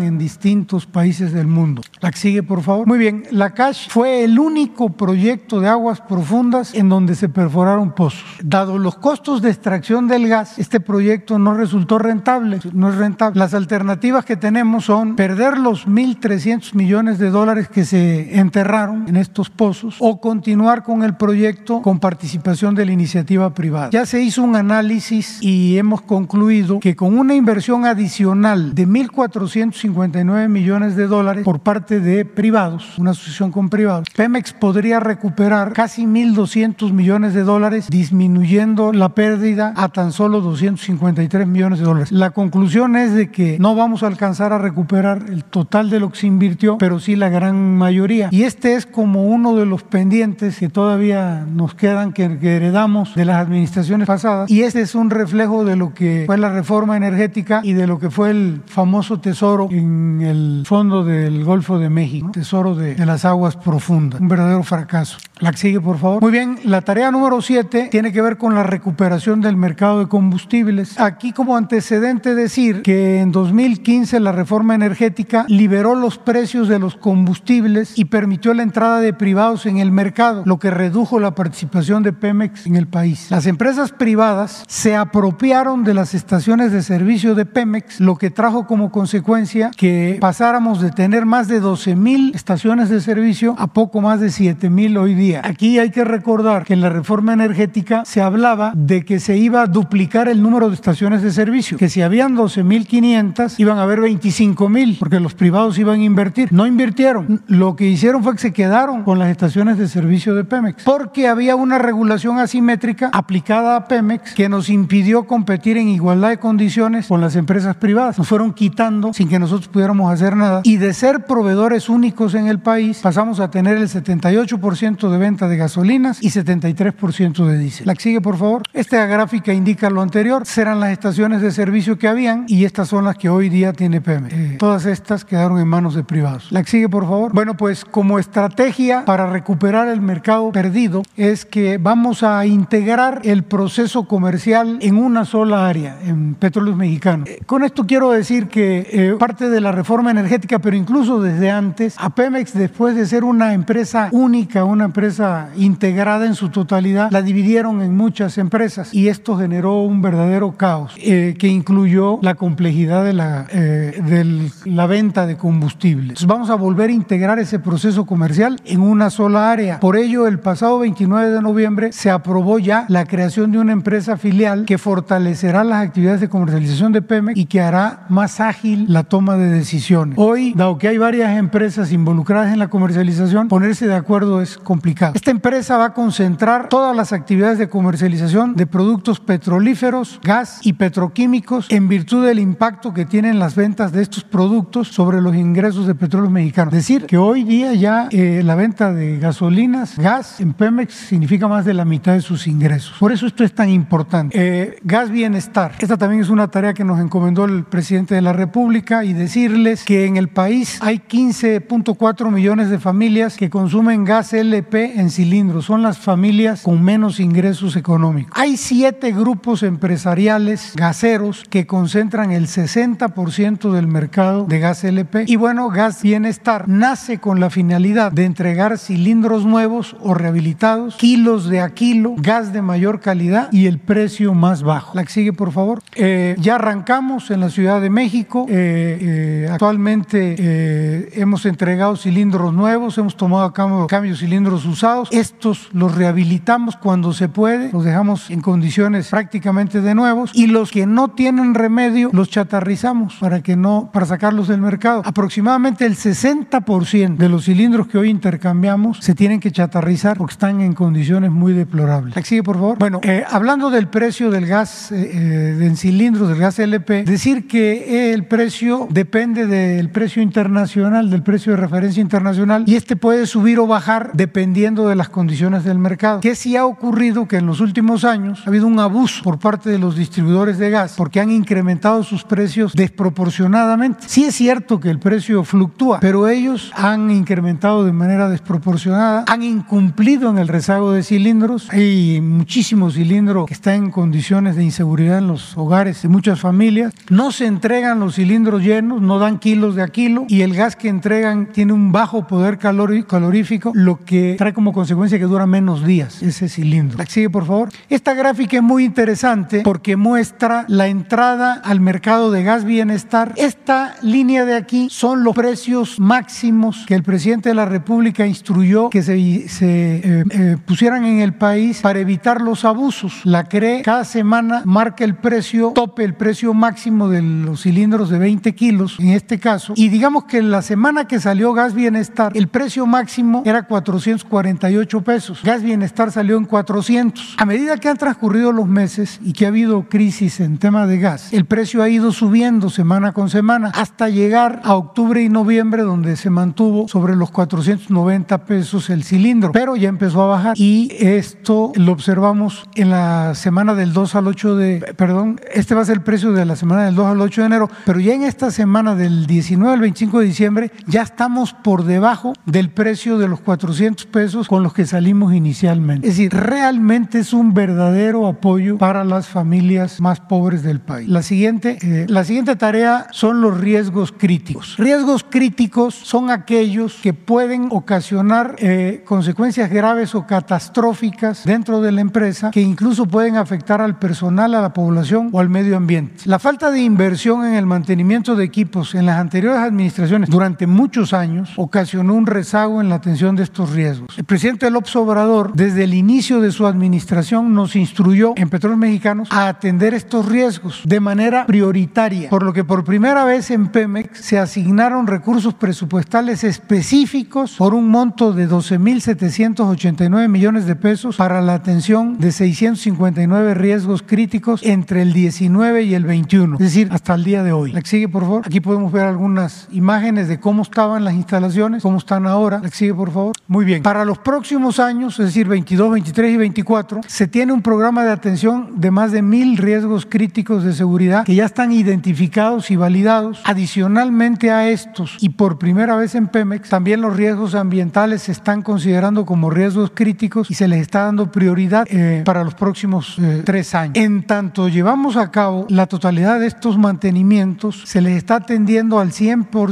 [SPEAKER 4] en distintos países del mundo. La que sigue, por favor. Muy bien, la CASH fue el único proyecto de aguas profundas en donde se perforaron pozos. Dado los costos de extracción del gas, este proyecto no resultó rentable, no es rentable. Las alternativas que tenemos son perder los 1.300 millones de dólares que se enterraron en estos pozos o continuar con el proyecto con participación de la iniciativa privada. Ya se hizo un análisis y hemos concluido que con una inversión adicional de 1.459 millones de dólares por parte de privados, una asociación con privados, Pemex podría recuperar casi 1.200 millones de dólares, disminuyendo la pérdida a tan solo 253 millones de dólares. La conclusión es de que no vamos a alcanzar a recuperar el total de lo que se invirtió, pero sí la gran mayoría. Y este es como uno de los pendientes que todavía nos quedan, que heredamos de las administraciones pasadas. Y este es un reflejo de lo que fue la reforma energética y de lo que fue el famoso tesoro en el fondo del Golfo de México, tesoro de, de las aguas profundas. Un verdadero fracaso. La que sigue, por favor. Muy bien, la tarea número 7 tiene que ver con la recuperación del mercado de combustibles. Aquí como antecedente decir que en 2015 la reforma energética liberó los precios de los combustibles y permitió la entrada de privados en el mercado, lo que redujo la participación de Pemex en el país. Las empresas privadas se apropiaron de las estaciones de servicio de Pemex, lo que trajo como consecuencia que pasáramos de tener más de 12 mil estaciones de servicio a poco más de 7 mil hoy día. Aquí hay que recordar que en la reforma energética se hablaba de que se iba a duplicar el número de estaciones de servicio, que si habían 12.500 iban a haber 25.000, porque los privados iban a invertir. No invirtieron. Lo que hicieron fue que se quedaron con las estaciones de servicio de Pemex, porque había una regulación asimétrica aplicada a Pemex que nos impidió competir en igualdad de condiciones con las empresas privadas. Nos fueron quitando sin que nosotros pudiéramos hacer nada. Y de ser proveedores únicos en el país, pasamos a tener el 78% de venta de gasolinas y 73% de diésel. La que sigue, por favor. Esta gráfica indica lo anterior. Serán las estaciones de servicio que habían y estas son las que hoy día tiene Pemex. Eh, todas estas quedaron en manos de privados. La que sigue, por favor. Bueno, pues como estrategia para recuperar el mercado perdido es que vamos a integrar el proceso comercial en una sola área, en petróleos mexicanos. Eh, con esto quiero decir que eh, parte de la reforma energética, pero incluso desde antes, a Pemex, después de ser una empresa única, una empresa integrada en su totalidad, la dividieron en muchas empresas y esto generó un verdadero caos eh, que incluyó la complejidad de la, eh, de la venta de combustibles. Entonces vamos a volver a integrar ese proceso comercial en una sola área. Por ello, el pasado 29 de noviembre se aprobó ya la creación de una empresa filial que fortalecerá las actividades de comercialización de Pemex y que hará más ágil la toma de decisiones. Hoy, dado que hay varias empresas involucradas en la comercialización, ponerse de acuerdo es complicado. Esta empresa va a concentrar todas las actividades de comercialización de productos petrolíferos, gas y petroquímicos en virtud del impacto que tienen las ventas de estos productos sobre los ingresos de petróleo mexicano. Es decir, que hoy día ya eh, la venta de gasolinas, gas en Pemex significa más de la mitad de sus ingresos. Por eso esto es tan importante. Eh, gas Bienestar. Esta también es una tarea que nos encomendó el presidente de la República y decirles que en el país hay 15.4 millones de familias que consumen gas LP en cilindros. Son las familias con menos ingresos económicos. Hay siete grupos empresariales gaseros que concentran el 60% del mercado de gas LP. Y bueno, Gas Bienestar nace con la finalidad de entregar cilindros nuevos o rehabilitados, kilos de a kilo, gas de mayor calidad y el precio más bajo. La que sigue, por favor. Eh, ya arrancamos en la Ciudad de México. Eh, eh, actualmente eh, hemos entregado cilindros nuevos, hemos tomado a cambio, cambio cilindros usados. Estos los rehabilitamos cuando se puede, los dejamos en condiciones prácticamente de nuevos y los que no tienen remedio los chatarrizamos para que no para sacarlos del mercado. Aproximadamente el 60% de los cilindros que hoy intercambiamos se tienen que chatarrizar porque están en condiciones muy deplorables. Sigue, por favor. Bueno, eh, hablando del precio del gas eh, eh, en cilindros del gas LP, decir que el precio depende del precio internacional, del precio de referencia internacional, y este puede subir o bajar dependiendo de las condiciones del mercado. ¿Qué sí ha ocurrido? Que en los últimos años ha habido un abuso por parte de los distribuidores de gas porque han incrementado sus precios desproporcionadamente. Sí es cierto que el precio fluctúa, pero ellos han incrementado de manera desproporcionada, han incumplido en el rezago de cilindros. Hay muchísimos cilindros que están en condiciones de inseguridad en los hogares de muchas familias. No se entregan los cilindros llenos, no dan kilos de a y el gas que entregan tiene un bajo poder calorífico, lo que trae como consecuencia que dura menos días ese cilindro. Sigue, por favor. Esta gráfica es muy interesante porque muestra la entrada al mercado de gas bienestar. Esta línea de aquí son los precios máximos que el presidente de la República instruyó que se, eh, eh, pusieran en el país para evitar los abusos. La CRE cada semana marca el precio tope, el precio máximo de los cilindros de 20 kilos, en este caso. Y digamos que la semana que salió Gas Bienestar, el precio máximo era 448 pesos. Gas Bienestar salió en 400. A medida que han transcurrido los meses y que ha habido crisis en tema de gas, el precio ha ido subiendo semana con semana hasta llegar a octubre y noviembre donde se mantuvo sobre los 490 pesos el cilindro, pero ya empezó a bajar y esto lo observamos en la semana del 2 al 8 de, perdón, este va a ser el precio de la semana del 2 al 8 de enero, pero ya en esta semana del 19 al 25 de diciembre ya estamos por debajo del precio de los 400 pesos con los que salimos inicialmente. Es decir, realmente es un verdadero apoyo para las familias más pobres del país. La siguiente, eh, la siguiente tarea son los riesgos críticos. Riesgos críticos son aquellos que pueden ocasionar eh, consecuencias graves o catastróficas dentro de la empresa que incluso pueden afectar al personal, a la población o al medio ambiente. La falta de inversión en el mantenimiento de equipos en las anteriores administraciones durante muchos años ocasionó un rezago en la atención de estos riesgos. El presidente López Obrador, desde el inicio de su administración, nos instruyó en Petróleos Mexicanos a atender estos riesgos de manera prioritaria, por lo que por primera vez en Pemex se asignaron recursos presupuestales específicos por un monto de 12.789 millones de pesos para la atención de 659 riesgos críticos entre el 19 y el 21, es decir, hasta el día de hoy. La sigue, por favor. Aquí podemos ver algunas imágenes de cómo estaban las instalaciones, cómo están ahora. La sigue, por favor. Muy bien. Para los próximos años, es decir, 22, 23 y 24, se tiene un programa de atención de más de mil riesgos críticos de seguridad que ya están identificados y validados. Adicionalmente a estos, y por primera vez en Pemex, también los riesgos ambientales se están considerando como riesgos críticos y se les está dando prioridad eh, para los próximos eh, tres años. En tanto llevamos a cabo la totalidad de estos mantenimientos, se les está atendiendo al 100%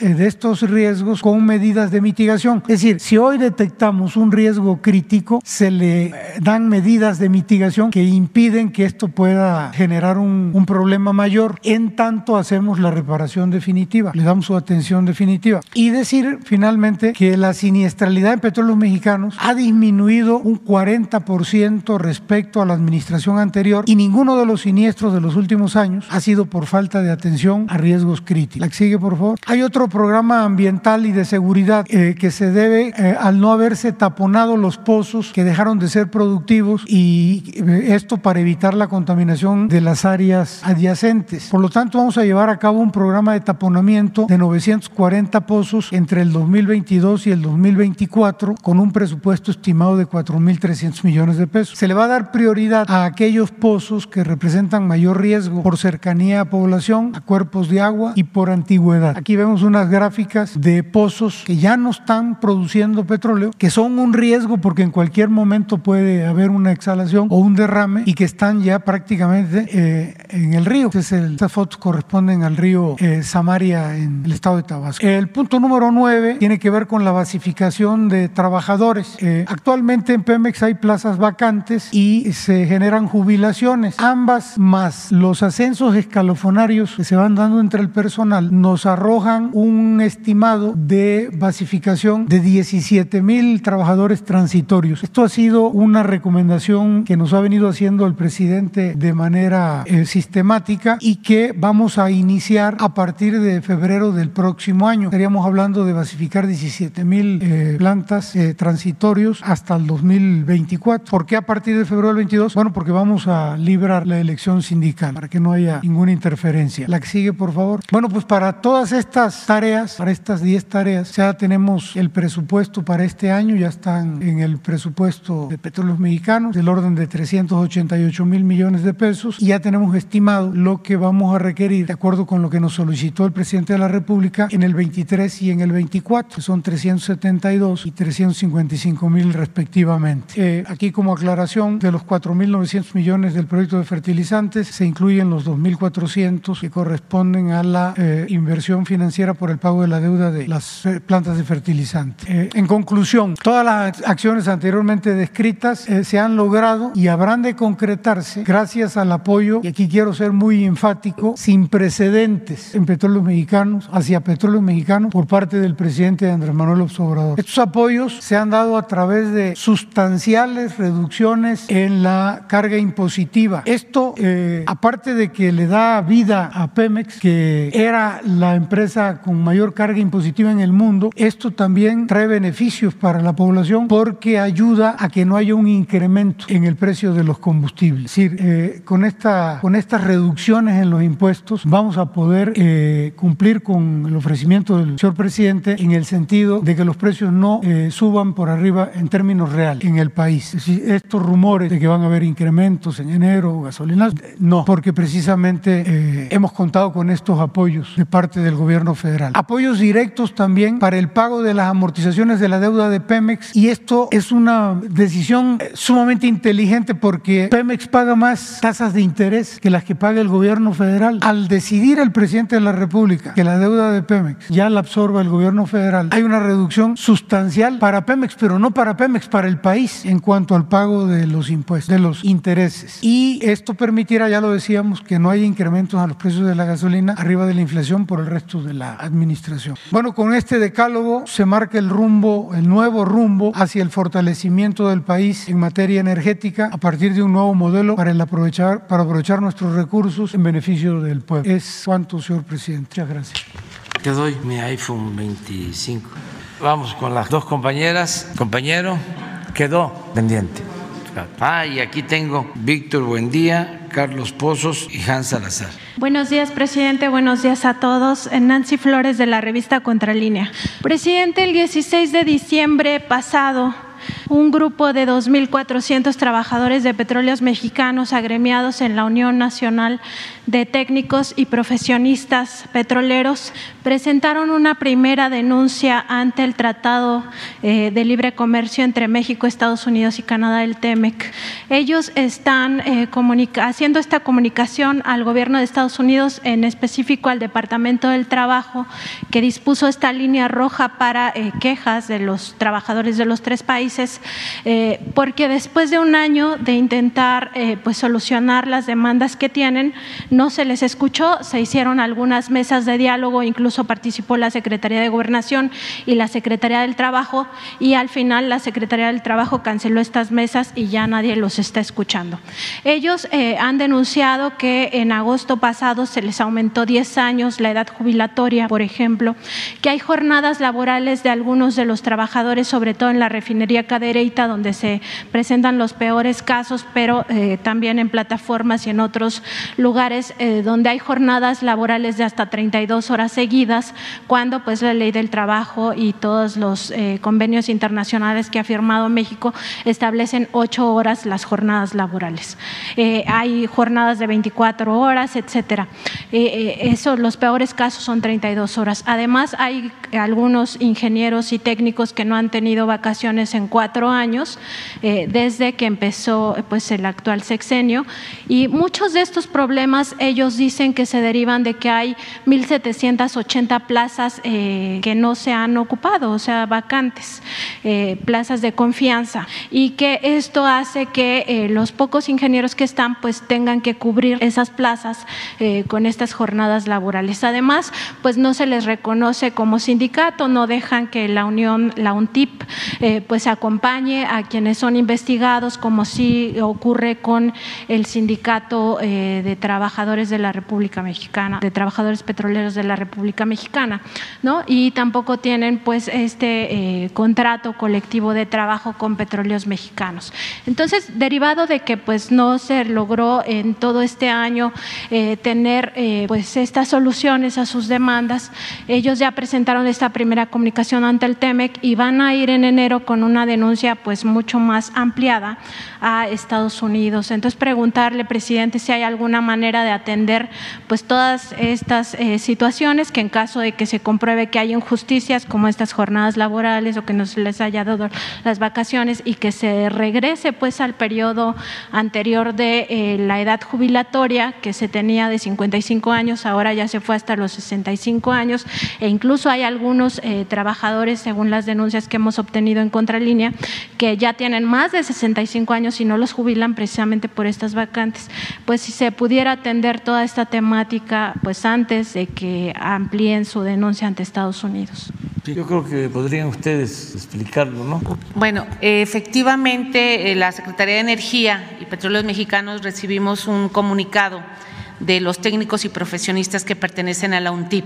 [SPEAKER 4] eh, de estos riesgos con medidas de mitigación. Es decir, si hoy detectamos un riesgo crítico, se le dan medidas de mitigación que impiden que esto pueda generar un, un problema mayor, en tanto hacemos la reparación definitiva, le damos su atención definitiva. Y decir finalmente que la siniestralidad en petróleos mexicanos ha disminuido un 40% respecto a la administración anterior y ninguno de los siniestros de los últimos años ha sido por falta de atención a riesgos críticos. La sigue, por favor. Hay otro programa ambiental y de seguridad eh, que se debe eh, al no haberse taponado los pozos que dejaron de ser productivos y eh, esto para evitar la contaminación de las áreas adyacentes. Por lo tanto, vamos a llevar a cabo un programa de taponamiento de 940 pozos entre el 2022 y el 2024 con un presupuesto estimado de 4.300 millones de pesos. Se le va a dar prioridad a aquellos pozos que representan mayor riesgo por cercanía a población, a cuerpos de agua y por antigüedad. Aquí vemos unas gráficas de pozos que ya no están produciendo petróleo, que son un riesgo porque en cualquier momento puede haber una exhalación o un derrame y que están ya prácticamente eh, en el río. estas fotos corresponden al río eh, Samaria en el estado de Tabasco. El punto número 9 tiene que ver con la basificación de trabajadores. Eh, actualmente en Pemex hay plazas vacantes y se generan jubilaciones. Ambas más los ascensos escalofonarios que se van dando entre el personal nos arrojan un estimado de basificación de 17 mil trabajadores transitorios. Esto ha sido una recomendación que nos ha venido haciendo el presidente de manera eh, sistemática y que vamos a iniciar a partir de febrero del próximo año. Estaríamos hablando de basificar 17 mil eh, plantas eh, transitorios hasta el 2024. ¿Por qué a partir de febrero del 22? Bueno, porque vamos a librar la elección sindical para que no haya ninguna interferencia. La que sigue, por favor. Bueno, pues para todas estas tareas, para estas 10 tareas, ya tenemos el presupuesto para este año, ya están en el presupuesto de petróleos mexicanos del orden de 388 mil millones de pesos y ya tenemos estimado lo que vamos a requerir de acuerdo con lo que nos solicitó el presidente de la República en el 23 y en el 24, que son 372 y 355 mil respectivamente. Eh, aquí como aclaración, de los 4.900 millones del proyecto de fertilizantes se incluyen los 2.400 que corresponden a la eh, inversión financiera por el pago de la deuda de las eh, plantas de fertilizantes. en conclusión, todas las acciones anteriormente descritas se han logrado y habrán de concretarse gracias al apoyo, y aquí quiero ser muy enfático, sin precedentes en petróleos mexicanos, hacia petróleos mexicanos por parte del presidente Andrés Manuel Obrador. Estos apoyos se han dado a través de sustanciales reducciones en la carga impositiva. Esto, eh, aparte de que le da vida a Pemex, que era la empresa con mayor carga impositiva en el mundo, esto también trae beneficios para la población porque ayuda a que no haya un incremento en el precio de los combustibles. Es decir, eh, con, esta, con estas reducciones en los impuestos vamos a poder eh, cumplir con el ofrecimiento del señor presidente en el sentido de que los precios no eh, suban por arriba en términos reales en el país. Es decir, estos rumores de que van a haber incrementos en enero, gasolinas, no, porque precisamente hemos contado con estos apoyos de parte del gobierno federal. Apoyos directos también para el pago de las amortizaciones de la deuda de Pemex y esto es una decisión sumamente inteligente porque Pemex paga más tasas de interés que las que paga el gobierno federal. Al decidir el presidente de la República que la deuda de Pemex ya la absorba el gobierno federal, hay una reducción sustancial para Pemex, pero no para Pemex, para el país en cuanto al pago de los impuestos, de los intereses. Y esto permitirá, ya lo decíamos, que no haya incrementos a los precios de la gasolina arriba de la inflación por el resto de la administración. Bueno, con este decálogo se marca el rumbo, el nuevo rumbo hacia el fortalecimiento del país en materia energética a partir de un nuevo modelo para, el aprovechar, para aprovechar nuestros recursos en beneficio del pueblo. Es cuanto, señor presidente. Muchas gracias.
[SPEAKER 1] Te doy mi iPhone 25. Vamos con las dos compañeras. Compañero, quedó pendiente. Ah, y aquí tengo Víctor Buendía, Carlos Pozos y Hans Salazar.
[SPEAKER 6] Buenos días, presidente. Buenos días a todos. Nancy Flores de la revista Contralínea. Presidente, el 16 de diciembre pasado un grupo de 2.400 trabajadores de petróleos mexicanos agremiados en la Unión Nacional de Técnicos y Profesionistas Petroleros presentaron una primera denuncia ante el Tratado eh, de Libre Comercio entre México, Estados Unidos y Canadá, el TEMEC. Ellos están eh, haciendo esta comunicación al gobierno de Estados Unidos, en específico al Departamento del Trabajo, que dispuso esta línea roja para eh, quejas de los trabajadores de los tres países eh, porque después de un año de intentar eh, pues solucionar las demandas que tienen, no se les escuchó, se hicieron algunas mesas de diálogo, incluso participó la Secretaría de Gobernación y la Secretaría del Trabajo, y al final la Secretaría del Trabajo canceló estas mesas y ya nadie los está escuchando. Ellos eh, han denunciado que en agosto pasado se les aumentó 10 años la edad jubilatoria, por ejemplo, que hay jornadas laborales de algunos de los trabajadores, sobre todo en la refinería cadena donde se presentan los peores casos, pero eh, también en plataformas y en otros lugares eh, donde hay jornadas laborales de hasta 32 horas seguidas, cuando pues la ley del trabajo y todos los eh, convenios internacionales que ha firmado México establecen ocho horas las jornadas laborales. hay jornadas de 24 horas, etcétera. eso, los peores casos son 32 horas. Además, hay algunos ingenieros y técnicos que no han tenido vacaciones en cuatro años eh, desde que empezó pues, el actual sexenio y muchos de estos problemas ellos dicen que se derivan de que hay 1.780 plazas eh, que no se han ocupado, o sea, vacantes, eh, plazas de confianza y que esto hace que los pocos ingenieros que están pues tengan que cubrir esas plazas con estas jornadas laborales. Además, pues no se les reconoce como sindicato, no dejan que la unión, la UNTIP, pues acompañe a quienes son investigados, como sí ocurre con el Sindicato eh, de Trabajadores de la República Mexicana, de Trabajadores Petroleros de la República Mexicana, ¿no? Y tampoco tienen pues este eh, contrato colectivo de trabajo con petróleos mexicanos. Entonces, derivado de que pues no se logró en todo este año eh, tener pues estas soluciones a sus demandas, ellos ya presentaron esta primera comunicación ante el TEMEC y van a ir en enero con una denuncia pues mucho más ampliada a Estados Unidos. Entonces preguntarle, presidente, si hay alguna manera de atender pues todas estas eh, situaciones que en caso de que se compruebe que hay injusticias como estas jornadas laborales o que no se les haya dado las vacaciones y que se regrese pues al periodo anterior de eh, la edad jubilatoria que se tenía de 55 años, ahora ya se fue hasta los 65 años e incluso hay algunos eh, trabajadores, según las denuncias que hemos obtenido en contralínea, que ya tienen más de 65 años y no los jubilan precisamente por estas vacantes. Pues si se pudiera atender toda esta temática pues antes de que amplíen su denuncia ante Estados Unidos.
[SPEAKER 1] Yo creo que podrían ustedes explicarlo, ¿no?
[SPEAKER 5] Bueno, efectivamente, eh, la Secretaría de Energía y Petróleos Mexicanos recibimos un comunicado de los técnicos y profesionistas que pertenecen a la UNTIP.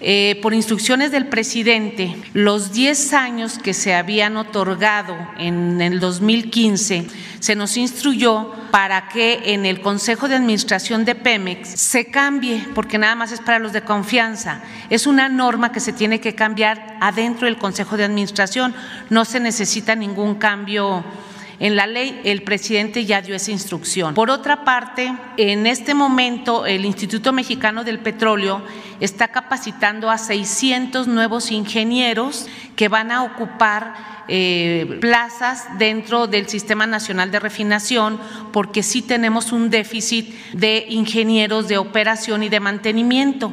[SPEAKER 5] Eh, por instrucciones del presidente, los 10 años que se habían otorgado en el 2015, se nos instruyó para que en el Consejo de Administración de Pemex se cambie, porque nada más es para los de confianza. Es una norma que se tiene que cambiar adentro del Consejo de Administración, no se necesita ningún cambio en la ley el presidente ya dio esa instrucción. Por otra parte, en este momento el Instituto Mexicano del Petróleo está capacitando a 600 nuevos ingenieros que van a ocupar eh, plazas dentro del Sistema Nacional de Refinación, porque sí tenemos un déficit de ingenieros de operación y de mantenimiento.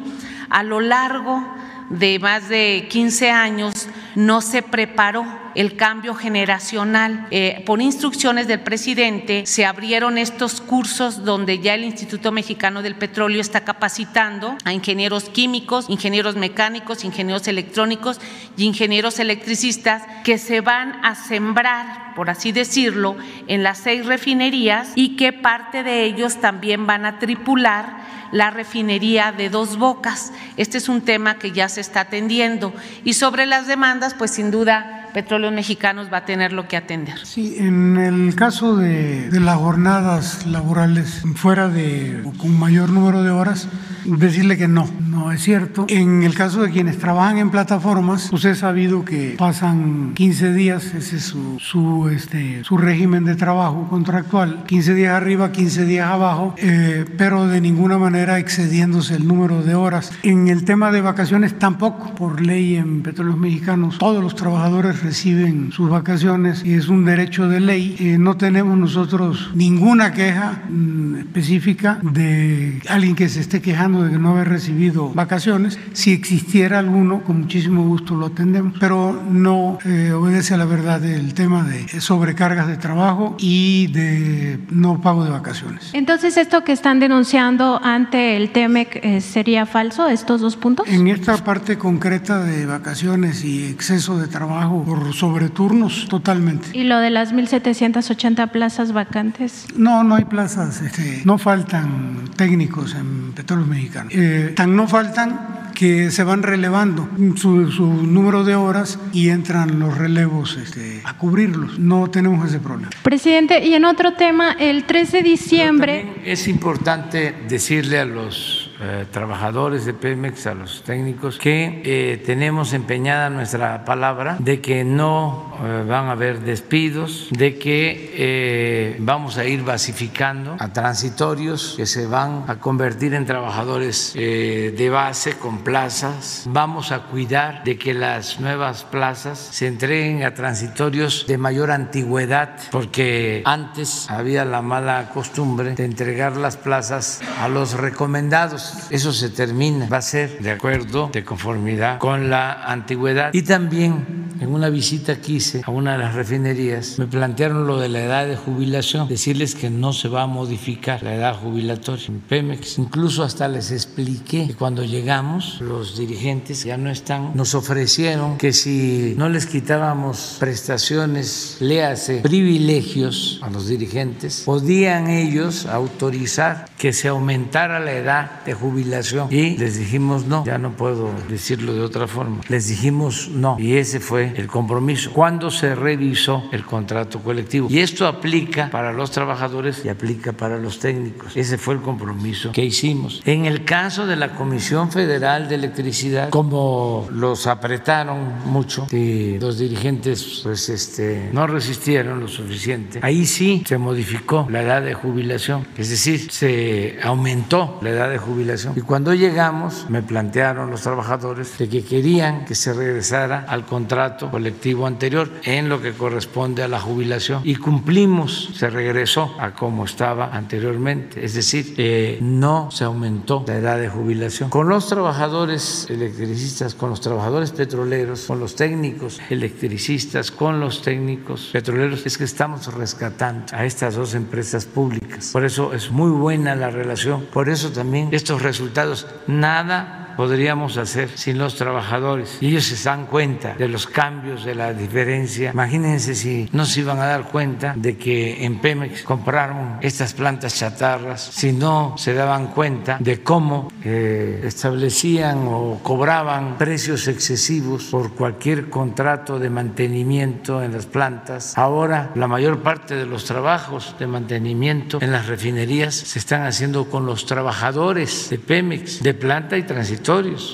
[SPEAKER 5] A lo largo de más de 15 años no se preparó el cambio generacional. Eh, por instrucciones del presidente se abrieron estos cursos donde ya el Instituto Mexicano del Petróleo está capacitando a ingenieros químicos, ingenieros mecánicos, ingenieros electrónicos y ingenieros electricistas que se van a sembrar, por así decirlo, en las seis refinerías y que parte de ellos también van a tripular la refinería de dos bocas. Este es un tema que ya se está atendiendo. Y sobre las demandas, pues sin duda Petróleos Mexicanos va a tener lo que atender.
[SPEAKER 4] Sí, en el caso de, las jornadas laborales fuera de o con mayor número de horas, decirle que no, no es cierto. En el caso de quienes trabajan en plataformas, usted ha sabido que pasan 15 días, ese es su, su, este, su régimen de trabajo contractual, 15 días arriba, 15 días abajo, eh, pero de ninguna manera excediéndose el número de horas. En el tema de vacaciones tampoco, por ley en Petróleos Mexicanos, todos los trabajadores reciben sus vacaciones y es un derecho de ley. Eh, no tenemos nosotros ninguna queja mm, específica de alguien que se esté quejando de no haber recibido vacaciones. Si existiera alguno, con muchísimo gusto lo atendemos, pero no eh, obedece a la verdad el tema de sobrecargas de trabajo y de no pago de vacaciones.
[SPEAKER 6] Entonces, esto que están denunciando ante el TEMEC eh, sería falso, estos dos puntos.
[SPEAKER 4] En esta parte concreta de vacaciones y exceso de trabajo por sobreturnos, totalmente.
[SPEAKER 6] ¿Y lo de las 1.780 plazas vacantes?
[SPEAKER 4] No, no hay plazas, este, no faltan técnicos en Petróleos Mexicanos. Eh, tan no faltan que se van relevando su, su número de horas y entran los relevos este, a cubrirlos. No tenemos ese problema.
[SPEAKER 6] Presidente, y en otro tema, el 3 de diciembre...
[SPEAKER 1] También es importante decirle a los eh, trabajadores de Pemex, a los técnicos, que eh, tenemos empeñada nuestra palabra de que no eh, van a haber despidos, de que eh, vamos a ir basificando a transitorios que se van a convertir en trabajadores eh, de base con plazas. Vamos a cuidar de que las nuevas plazas se entreguen a transitorios de mayor antigüedad, porque antes había la mala costumbre de entregar las plazas a los recomendados. Eso se termina, va a ser de acuerdo, de conformidad con la antigüedad. Y también en una visita que hice a una de las refinerías, me plantearon lo de la edad de jubilación, decirles que no se va a modificar la edad jubilatoria en Pemex. Incluso hasta les expliqué que cuando llegamos, los dirigentes ya no están, nos ofrecieron que si no les quitábamos prestaciones, léase, privilegios a los dirigentes, podían ellos autorizar que se aumentara la edad de jubilación. Y les dijimos no, ya no puedo decirlo de otra forma. Les dijimos no. Y ese fue el compromiso. Cuando se revisó el contrato colectivo. Y esto aplica para los trabajadores y aplica para los técnicos. Ese fue el compromiso que hicimos. En el caso de la Comisión Federal de Electricidad, como los apretaron mucho y los dirigentes pues este no resistieron lo suficiente, ahí sí se modificó la edad de jubilación, es decir, se aumentó la edad de Y cuando llegamos me plantearon los trabajadores que querían que se regresara al contrato colectivo anterior en lo que corresponde a la jubilación y cumplimos, se regresó a como estaba anteriormente, es decir, eh, no se aumentó la edad de jubilación. Con los trabajadores electricistas, con los trabajadores petroleros, con los técnicos electricistas, con los técnicos petroleros, es que estamos rescatando a estas dos empresas públicas. Por eso es muy buena la relación, por eso también estos resultados, nada podríamos hacer sin los trabajadores. Y ellos se dan cuenta de los cambios, de la diferencia. Imagínense si no se iban a dar cuenta de que en Pemex compraron estas plantas chatarras, si no se daban cuenta de cómo eh, establecían o cobraban precios excesivos por cualquier contrato de mantenimiento en las plantas. Ahora la mayor parte de los trabajos de mantenimiento en las refinerías se están haciendo con los trabajadores de Pemex, de planta y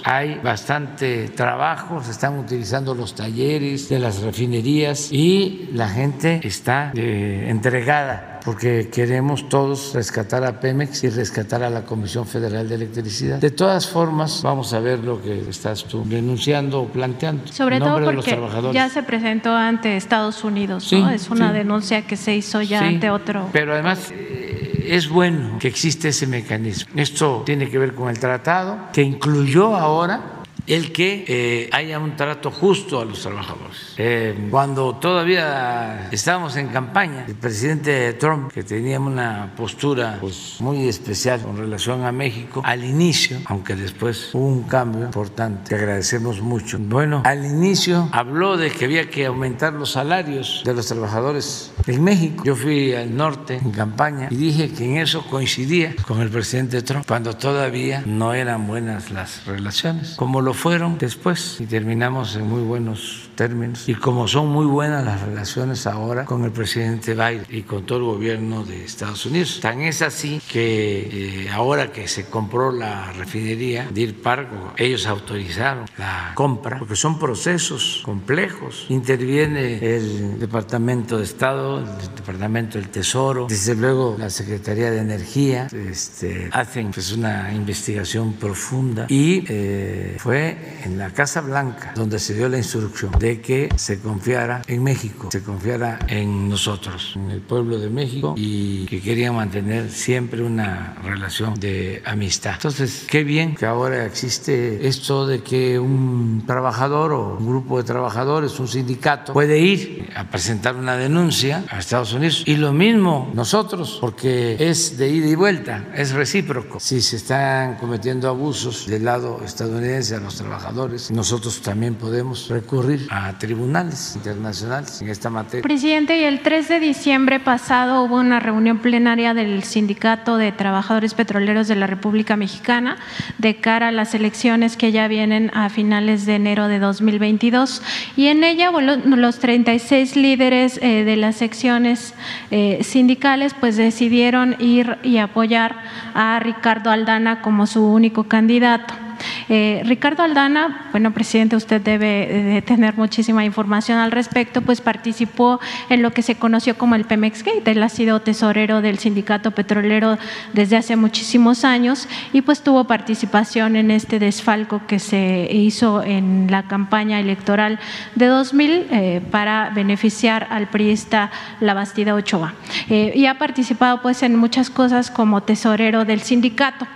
[SPEAKER 1] hay bastante trabajo, se están utilizando los talleres de las refinerías y la gente está eh, entregada porque queremos todos rescatar a Pemex y rescatar a la Comisión Federal de Electricidad. De todas formas, vamos a ver lo que estás tú denunciando o planteando.
[SPEAKER 6] Sobre todo porque ya se presentó ante Estados Unidos, ¿no? es una denuncia que se hizo ya ante otro.
[SPEAKER 1] Pero además es bueno que existe ese mecanismo. Esto tiene que ver con el tratado que incluyó ahora el que eh, haya un trato justo a los trabajadores. Eh, cuando todavía estábamos en campaña, el presidente Trump, que tenía una postura pues, muy especial con relación a México, al inicio, aunque después hubo un cambio importante, que agradecemos mucho. Bueno, al inicio habló de que había que aumentar los salarios de los trabajadores en México. Yo fui al norte en campaña y dije que en eso coincidía con el presidente Trump, cuando todavía no eran buenas las relaciones, como lo fueron después y terminamos en muy buenos términos. Y como son muy buenas las relaciones ahora con el presidente Biden y con todo el gobierno de Estados Unidos. Tan es así que eh, ahora que se compró la refinería de Pargo, ellos autorizaron la compra porque son procesos complejos. Interviene el Departamento de Estado, el Departamento del Tesoro, desde luego la Secretaría de Energía, este, hacen pues, una investigación profunda y eh, fue en la Casa Blanca donde se dio la instrucción de que se confiara en México, se confiara en nosotros, en el pueblo de México y que querían mantener siempre una relación de amistad. Entonces, qué bien que ahora existe esto de que un trabajador o un grupo de trabajadores, un sindicato, puede ir a presentar una denuncia a Estados Unidos y lo mismo nosotros, porque es de ida y vuelta, es recíproco. Si se están cometiendo abusos del lado estadounidense a los trabajadores, nosotros también podemos recurrir tribunales internacionales en esta materia.
[SPEAKER 6] Presidente, y el 3 de diciembre pasado hubo una reunión plenaria del Sindicato de Trabajadores Petroleros de la República Mexicana de cara a las elecciones que ya vienen a finales de enero de 2022 y en ella los 36 líderes eh, de las secciones eh, sindicales pues decidieron ir y apoyar a Ricardo Aldana como su único candidato. Eh, Ricardo Aldana, bueno, presidente, usted debe de tener muchísima información al respecto, pues participó en lo que se conoció como el Pemex Gate. Él ha sido tesorero del sindicato petrolero desde hace muchísimos años y pues tuvo participación en este desfalco que se hizo en la campaña electoral de 2000 eh, para beneficiar al priista La Bastida Ochoa. Eh, y ha participado pues en muchas cosas como tesorero del sindicato.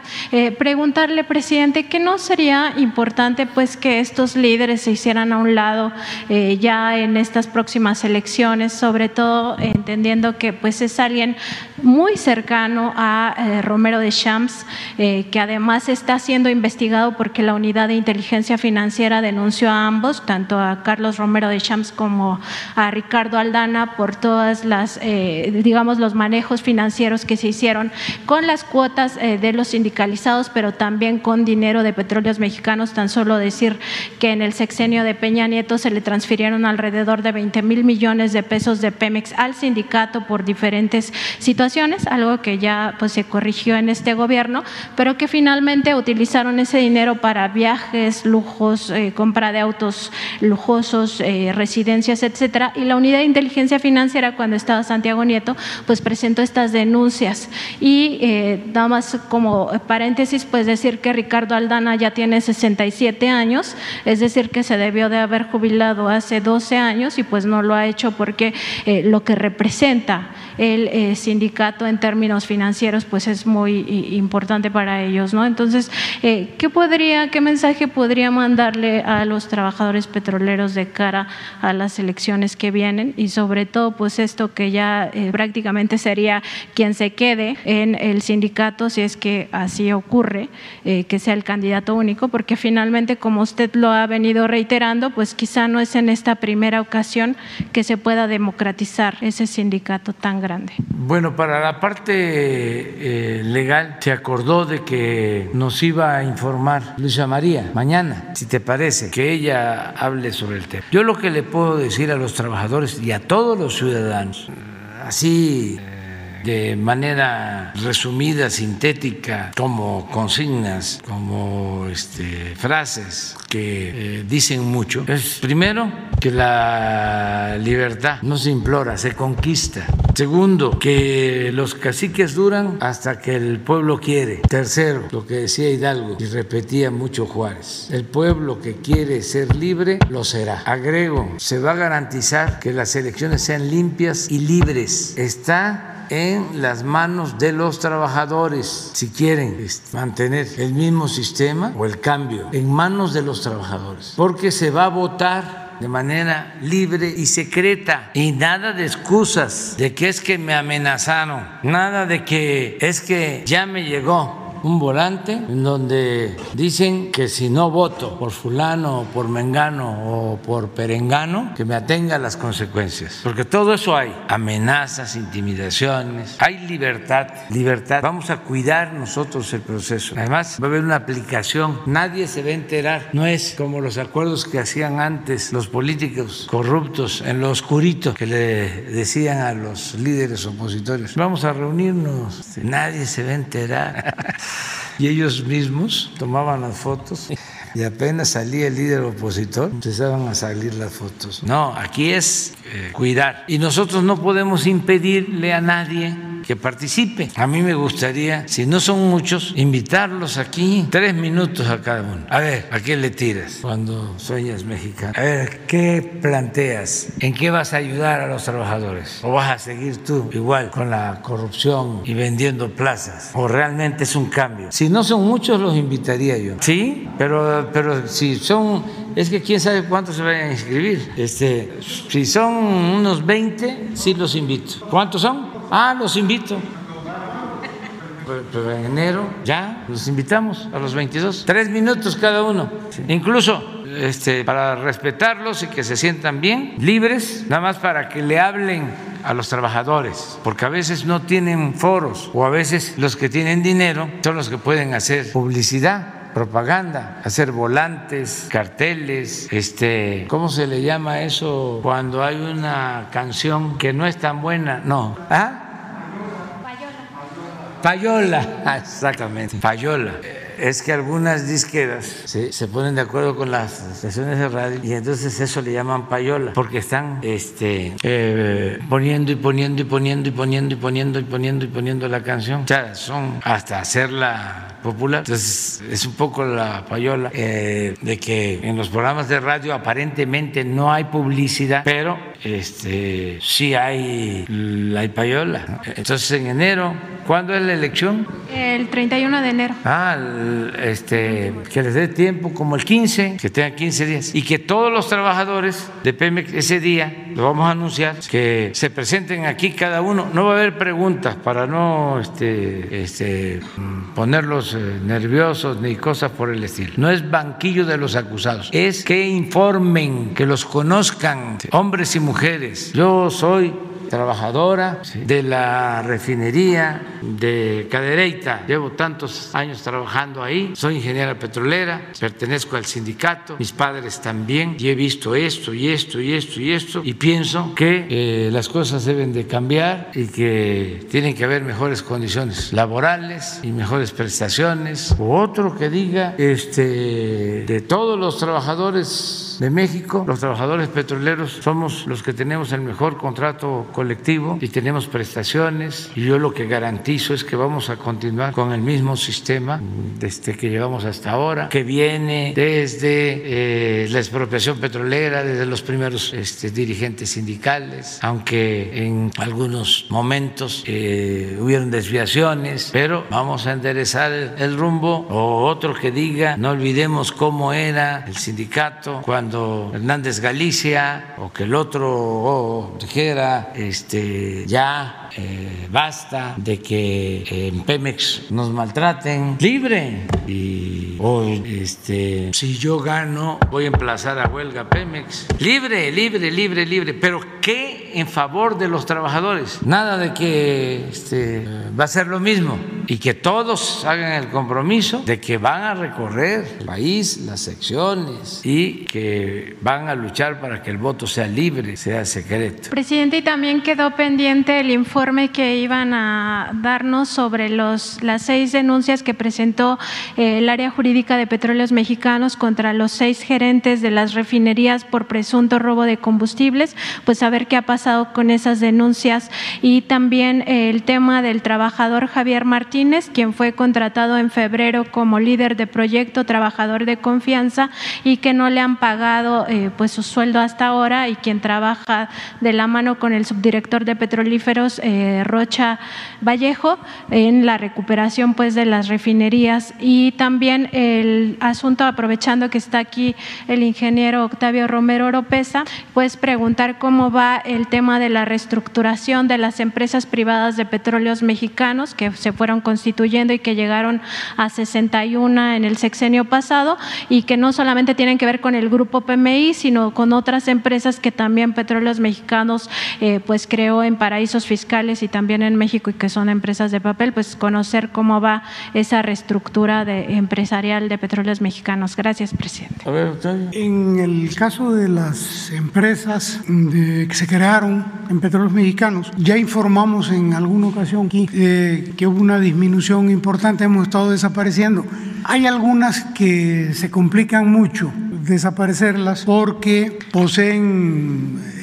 [SPEAKER 6] preguntarle, presidente, ¿qué no sería importante pues que estos líderes se hicieran a un lado eh, ya en estas próximas elecciones, sobre todo entendiendo que pues es alguien muy cercano a eh, Romero de Champs, eh, que además está siendo investigado porque la unidad de inteligencia financiera denunció a ambos, tanto a Carlos Romero de Champs como a Ricardo Aldana por todas las, digamos, los manejos financieros que se hicieron con las cuotas de los sindicalizados, pero también con dinero de petróleos mexicanos. Tan solo decir que en el sexenio de Peña Nieto se le transfirieron alrededor de 20 mil millones de pesos de Pemex al sindicato por diferentes situaciones, algo que ya pues, se corrigió en este gobierno, pero que finalmente utilizaron ese dinero para viajes, lujos, eh, compra de autos lujosos, eh, residencias, etcétera. Y la unidad de inteligencia financiera, cuando estaba Santiago Nieto, pues presentó estas denuncias. Y eh, nada más como paréntesis, pues decir que Ricardo Aldana ya tiene 67 años, es decir, que se debió de haber jubilado hace 12 años y pues no lo ha hecho porque eh, lo que representa el eh, sindicato en términos financieros pues es muy importante para ellos, ¿no? Entonces, eh, ¿qué podría, qué mensaje podría mandarle a los trabajadores petroleros de cara a las elecciones que vienen y sobre todo pues esto que ya eh, prácticamente sería quien se quede en el sindicato si es que así ocurre, que sea el candidato único, porque finalmente como usted lo ha venido reiterando, pues quizá no es en esta primera ocasión que se pueda democratizar ese sindicato tan grande
[SPEAKER 1] bueno, para la parte eh, legal se acordó de que nos iba a informar Luisa María mañana, si te parece, que ella hable sobre el tema. Yo lo que le puedo decir a los trabajadores y a todos los ciudadanos, así de manera resumida, sintética, como consignas, como este, frases que eh, dicen mucho, es primero que la libertad no se implora, se conquista. Segundo, que los caciques duran hasta que el pueblo quiere. Tercero, lo que decía Hidalgo y repetía mucho Juárez, el pueblo que quiere ser libre lo será. Agrego, se va a garantizar que las elecciones sean limpias y libres. Está en las manos de los trabajadores, si quieren mantener el mismo sistema o el cambio, en manos de los trabajadores, porque se va a votar de manera libre y secreta y nada de excusas de que es que me amenazaron, nada de que es que ya me llegó un volante en donde dicen que si no voto por fulano, o por mengano o por perengano, que me atenga a las consecuencias. Porque todo eso hay, amenazas, intimidaciones, hay libertad, libertad. Vamos a cuidar nosotros el proceso. Además, va a haber una aplicación, nadie se va a enterar. No es como los acuerdos que hacían antes los políticos corruptos en lo oscurito que le decían a los líderes opositores. Vamos a reunirnos, nadie se va a enterar. y ellos mismos tomaban las fotos y apenas salía el líder opositor empezaban a salir las fotos. No, aquí es eh, cuidar y nosotros no podemos impedirle a nadie que participe. A mí me gustaría, si no son muchos, invitarlos aquí, tres minutos a cada uno. A ver, ¿a qué le tiras cuando sueñas mexicano? A ver, ¿qué planteas? ¿En qué vas a ayudar a los trabajadores? ¿O vas a seguir tú igual con la corrupción y vendiendo plazas? ¿O realmente es un cambio? Si no son muchos, los invitaría yo. Sí, pero, pero si son, es que quién sabe cuántos se vayan a inscribir. Este, si son unos 20, sí los invito. ¿Cuántos son? Ah, los invito. Pero en enero ya los invitamos a los 22. Tres minutos cada uno. Incluso este, para respetarlos y que se sientan bien, libres, nada más para que le hablen a los trabajadores, porque a veces no tienen foros o a veces los que tienen dinero son los que pueden hacer publicidad propaganda, hacer volantes, carteles, este, ¿cómo se le llama eso cuando hay una canción que no es tan buena? No, ¿ah? Payola. Payola, exactamente, payola es que algunas disqueras se ponen de acuerdo con las estaciones de radio y entonces eso le llaman payola, porque están este, eh, poniendo y poniendo y poniendo y poniendo y poniendo y poniendo y poniendo la canción. O sea, son hasta hacerla popular. Entonces, es un poco la payola eh, de que en los programas de radio aparentemente no hay publicidad, pero este, sí hay, la payola. Entonces, en enero, ¿cuándo es la elección?
[SPEAKER 6] El 31 de enero.
[SPEAKER 1] Ah, este, que les dé tiempo, como el 15, que tengan 15 días, y que todos los trabajadores de Pemex ese día, lo vamos a anunciar, que se presenten aquí cada uno. No va a haber preguntas para no este, este, ponerlos eh, nerviosos ni cosas por el estilo. No es banquillo de los acusados, es que informen, que los conozcan, hombres y mujeres. Yo soy trabajadora de la refinería de Cadereyta. Llevo tantos años trabajando ahí. Soy ingeniera petrolera, pertenezco al sindicato, mis padres también. Y he visto esto y esto y esto y esto. Y pienso que eh, las cosas deben de cambiar y que tienen que haber mejores condiciones laborales y mejores prestaciones. O otro que diga este, de todos los trabajadores de México, los trabajadores petroleros somos los que tenemos el mejor contrato colectivo y tenemos prestaciones. Y yo lo que garantizo es que vamos a continuar con el mismo sistema desde que llevamos hasta ahora, que viene desde eh, la expropiación petrolera, desde los primeros este, dirigentes sindicales, aunque en algunos momentos eh, hubieron desviaciones, pero vamos a enderezar el, el rumbo. O otro que diga, no olvidemos cómo era el sindicato cuando Hernández Galicia o que el otro oh, dijera este, ya eh, basta de que en Pemex nos maltraten, libre. Y hoy, este, si yo gano, voy a emplazar a huelga Pemex. Libre, libre, libre, libre. Pero ¿qué en favor de los trabajadores? Nada de que este, va a ser lo mismo. Y que todos hagan el compromiso de que van a recorrer el país, las secciones, y que van a luchar para que el voto sea libre, sea secreto.
[SPEAKER 6] Presidente, y también quedó pendiente el informe que iban a darnos sobre los, las seis denuncias que presentó eh, el área jurídica de petróleos mexicanos contra los seis gerentes de las refinerías por presunto robo de combustibles, pues a ver qué ha pasado con esas denuncias y también eh, el tema del trabajador Javier Martínez, quien fue contratado en febrero como líder de proyecto, trabajador de confianza y que no le han pagado eh, pues su sueldo hasta ahora y quien trabaja de la mano con el subdirector de petrolíferos eh, Rocha Vallejo en la recuperación pues de las refinerías. Y también el asunto aprovechando que está aquí el ingeniero Octavio Romero Oropesa pues preguntar cómo va el tema de la reestructuración de las empresas privadas de petróleos mexicanos que se fueron constituyendo y que llegaron a 61 en el sexenio pasado y que no solamente tienen que ver con el grupo PMI sino con otras empresas que también petróleos mexicanos eh, pues creó en paraísos fiscales y también en México y que son empresas de papel, pues conocer cómo va esa reestructura de, empresarial de petróleos mexicanos. Gracias, presidente.
[SPEAKER 1] A ver.
[SPEAKER 4] En el caso de las empresas de, que se crearon en petróleos mexicanos, ya informamos en alguna ocasión aquí eh, que hubo una disminución importante, hemos estado desapareciendo. Hay algunas que se complican mucho porque poseen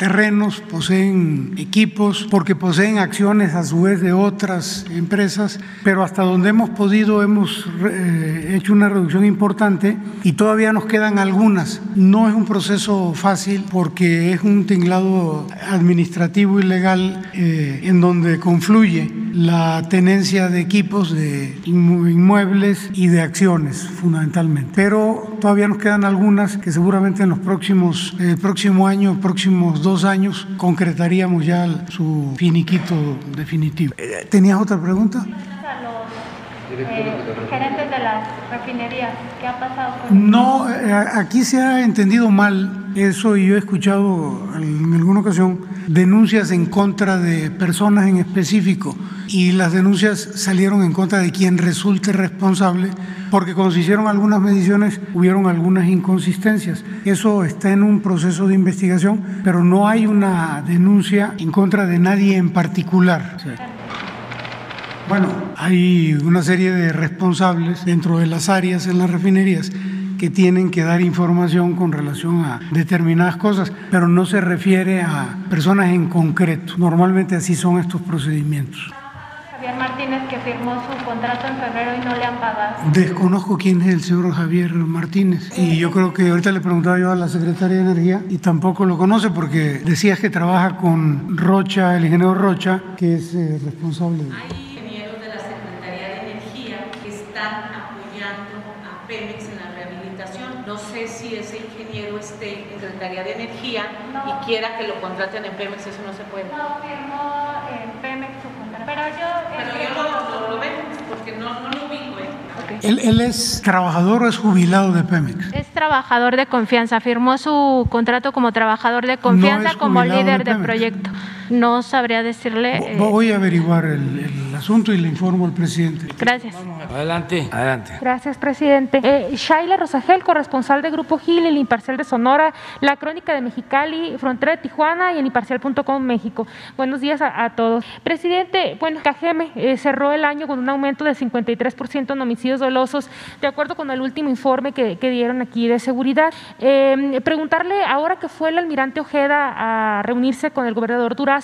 [SPEAKER 4] terrenos, poseen equipos, porque poseen acciones a su vez de otras empresas, pero hasta donde hemos podido hemos eh, hecho una reducción importante y todavía nos quedan algunas. No es un proceso fácil porque es un tinglado administrativo y legal eh, en donde confluye la tenencia de equipos, de inmu- inmuebles y de acciones fundamentalmente. Pero todavía nos quedan algunas que seguramente en los próximos, el próximo año, próximos dos años, concretaríamos ya su finiquito definitivo. Eh, ¿Tenías otra pregunta?
[SPEAKER 6] Gerentes de las refinerías, ¿qué ha pasado con
[SPEAKER 4] No, eh, aquí se ha entendido mal eso y yo he escuchado en alguna ocasión denuncias en contra de personas en específico y las denuncias salieron en contra de quien resulte responsable porque cuando se hicieron algunas mediciones hubieron algunas inconsistencias. Eso está en un proceso de investigación, pero no hay una denuncia en contra de nadie en particular. Bueno, hay una serie de responsables dentro de las áreas en las refinerías que tienen que dar información con relación a determinadas cosas, pero no se refiere a personas en concreto. Normalmente así son estos procedimientos.
[SPEAKER 6] Javier Martínez que firmó su contrato en febrero y no le han pagado?
[SPEAKER 4] Desconozco quién es el señor Javier Martínez y yo creo que ahorita le preguntaba yo a la secretaria de Energía y tampoco lo conoce porque decías que trabaja con Rocha, el ingeniero Rocha, que es eh, responsable. de...
[SPEAKER 7] Hay ingenieros de la Secretaría de Energía que están
[SPEAKER 5] apoyando a Pemex en la rehabilitación. No sé si ese ingeniero esté en Secretaría de Energía y quiera que lo contraten en Pemex, eso no se puede.
[SPEAKER 6] No firmó en Pemex su contrato. Pero yo.
[SPEAKER 5] Pero yo lo, lo, lo veo porque no, no lo ubico. ¿eh?
[SPEAKER 4] ¿Él, él es trabajador o es jubilado de Pemex?
[SPEAKER 6] Es trabajador de confianza. Firmó su contrato como trabajador de confianza,
[SPEAKER 4] es
[SPEAKER 6] como líder
[SPEAKER 4] de
[SPEAKER 6] de
[SPEAKER 4] Pemex.
[SPEAKER 6] proyecto. No sabría decirle. eh,
[SPEAKER 4] Vo- Voy a averiguar el, el asunto y le informo al presidente.
[SPEAKER 6] gracias.
[SPEAKER 1] Adelante, adelante.
[SPEAKER 7] Gracias, presidente. Eh, Shaila Rosagel, corresponsal de Grupo Gil, El Imparcial de Sonora, La Crónica de Mexicali, Frontera de Tijuana y el Imparcial.com México. Buenos días a, a todos. Presidente, bueno, Cajeme eh, cerró el año con un aumento del 53% en homicidios dolosos, de acuerdo con el último informe que, que dieron aquí de seguridad. Eh, preguntarle, ahora que fue el almirante Ojeda a reunirse con el gobernador Durazo,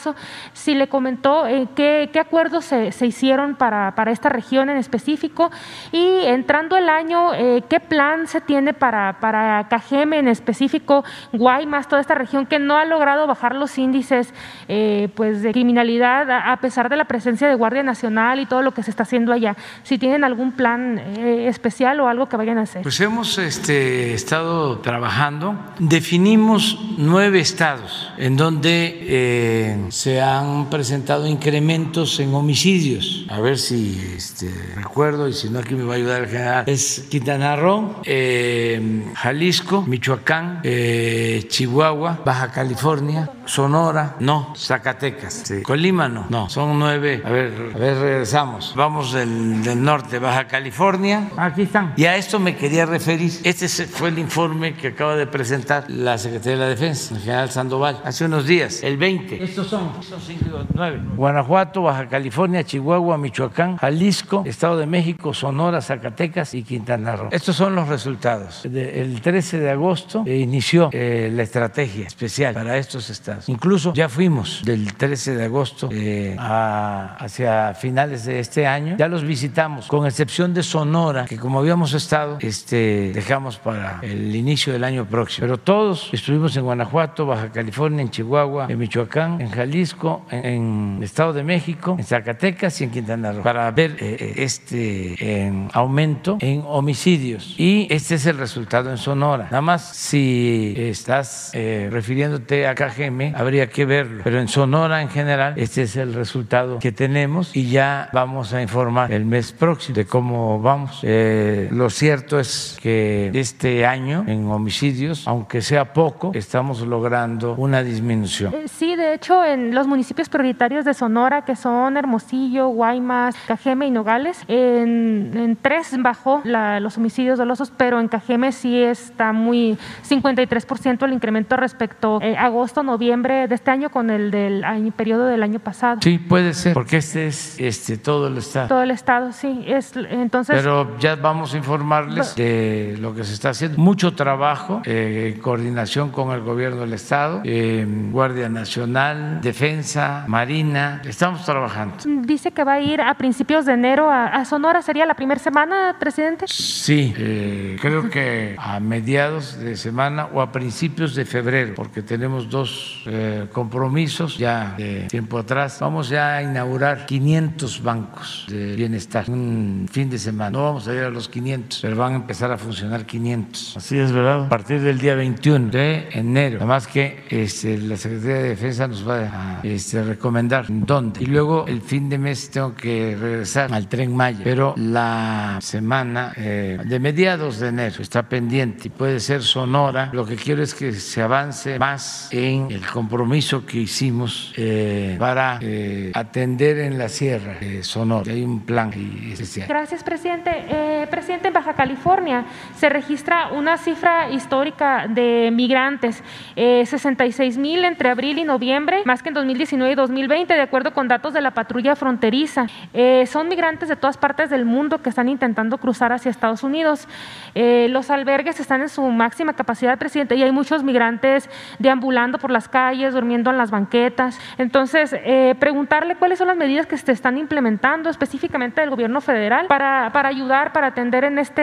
[SPEAKER 7] si le comentó eh, qué, acuerdos se, hicieron para, para esta región en específico y entrando el año, eh, qué plan se tiene para, para Cajeme en específico, Guaymas, toda esta región que no ha logrado bajar los índices eh, pues de criminalidad a, pesar de la presencia de Guardia Nacional y todo lo que se está haciendo allá. Si tienen algún plan eh, especial o algo que vayan a hacer.
[SPEAKER 1] Pues hemos este, estado trabajando. Definimos nueve estados en donde se han presentado incrementos en homicidios. A ver si este, recuerdo y si no aquí me va a ayudar el general. Es Quintana Roo, eh, Jalisco, Michoacán, eh, Chihuahua, Baja California, Sonora, no, Zacatecas, sí. Colima no, no, son nueve. A ver, a ver, regresamos. Vamos del, del norte, Baja California. Aquí están. Y a esto me quería referir. Este fue el informe que acaba de presentar la Secretaría de la Defensa, el general Sandoval, hace unos días, el 20. Estos son, son cinco, nueve. Guanajuato, Baja California, Chihuahua, Michoacán, Jalisco, Estado de México, Sonora, Zacatecas y Quintana Roo. Estos son los resultados. De- el 13 de agosto eh, inició eh, la estrategia especial para estos estados. Incluso ya fuimos del 13 de agosto eh, a- hacia finales de este año. Ya los visitamos, con excepción de Sonora, que como habíamos estado, este, dejamos para el inicio del año próximo. Pero todos estuvimos en Guanajuato, Baja California, en Chihuahua, en Michoacán, en Jalisco, en, en Estado de México, en Zacatecas y en Quintana Roo, para ver eh, eh, este eh, aumento en homicidios. Y este es el resultado en Sonora. Nada más si estás eh, refiriéndote a KGM, habría que verlo. Pero en Sonora en general, este es el resultado que tenemos y ya vamos a informar el mes próximo de cómo vamos. Eh, lo cierto es que este año en homicidios, aunque sea poco, estamos logrando una disminución.
[SPEAKER 7] Eh, Sí, de hecho, en los municipios prioritarios de Sonora, que son Hermosillo, Guaymas, Cajeme y Nogales, en, en tres bajó la- los homicidios dolosos, pero en Cajeme sí está muy 53% el incremento respecto a agosto, noviembre de este año con el del año, periodo del año pasado.
[SPEAKER 1] Sí, puede ser, porque este es este, todo el estado.
[SPEAKER 7] Todo el estado, sí. Es, entonces,
[SPEAKER 1] Pero ya vamos a informarles de lo que se está haciendo. Mucho trabajo eh, en coordinación con el gobierno del Estado, eh, Guardia Nacional, Defensa, Marina. Estamos trabajando.
[SPEAKER 7] dice que va a ir a principios de enero a, a Sonora. ¿Sería la primera semana, presidente?
[SPEAKER 1] Sí, eh, creo que a mediados de semana o a principios de febrero, porque tenemos dos eh, compromisos ya de tiempo atrás. Vamos ya a inaugurar 500 bancos de bienestar un fin de semana. No vamos a ir a los 500, pero van a empezar a funcionar 500. Así es, ¿verdad? A partir del día 21 de enero. Además que este, la Secretaría de Defensa nos va a este, recomendar dónde. Y luego el fin de mes tengo que regresar al tren Maya, pero la semana eh, de mediados de enero está pendiente y puede ser Sonora. Lo que quiero es que se avance más en el compromiso que hicimos eh, para eh, atender en la sierra de Sonora. Hay un plan especial.
[SPEAKER 7] Gracias, presidente. Eh, presidente, en Baja California se registra una cifra histórica de migrantes, eh, 66 mil entre abril y noviembre, más que en 2019 y 2020, de acuerdo con datos de la patrulla fronteriza. Eh, son migrantes de todas partes del mundo que están intentando cruzar hacia Estados Unidos. Eh, los albergues están en su máxima capacidad, presidente, y hay muchos migrantes deambulando por las calles, durmiendo en las banquetas. Entonces, eh, preguntarle cuáles son las medidas que se están implementando específicamente del gobierno federal para, para ayudar, para atender en este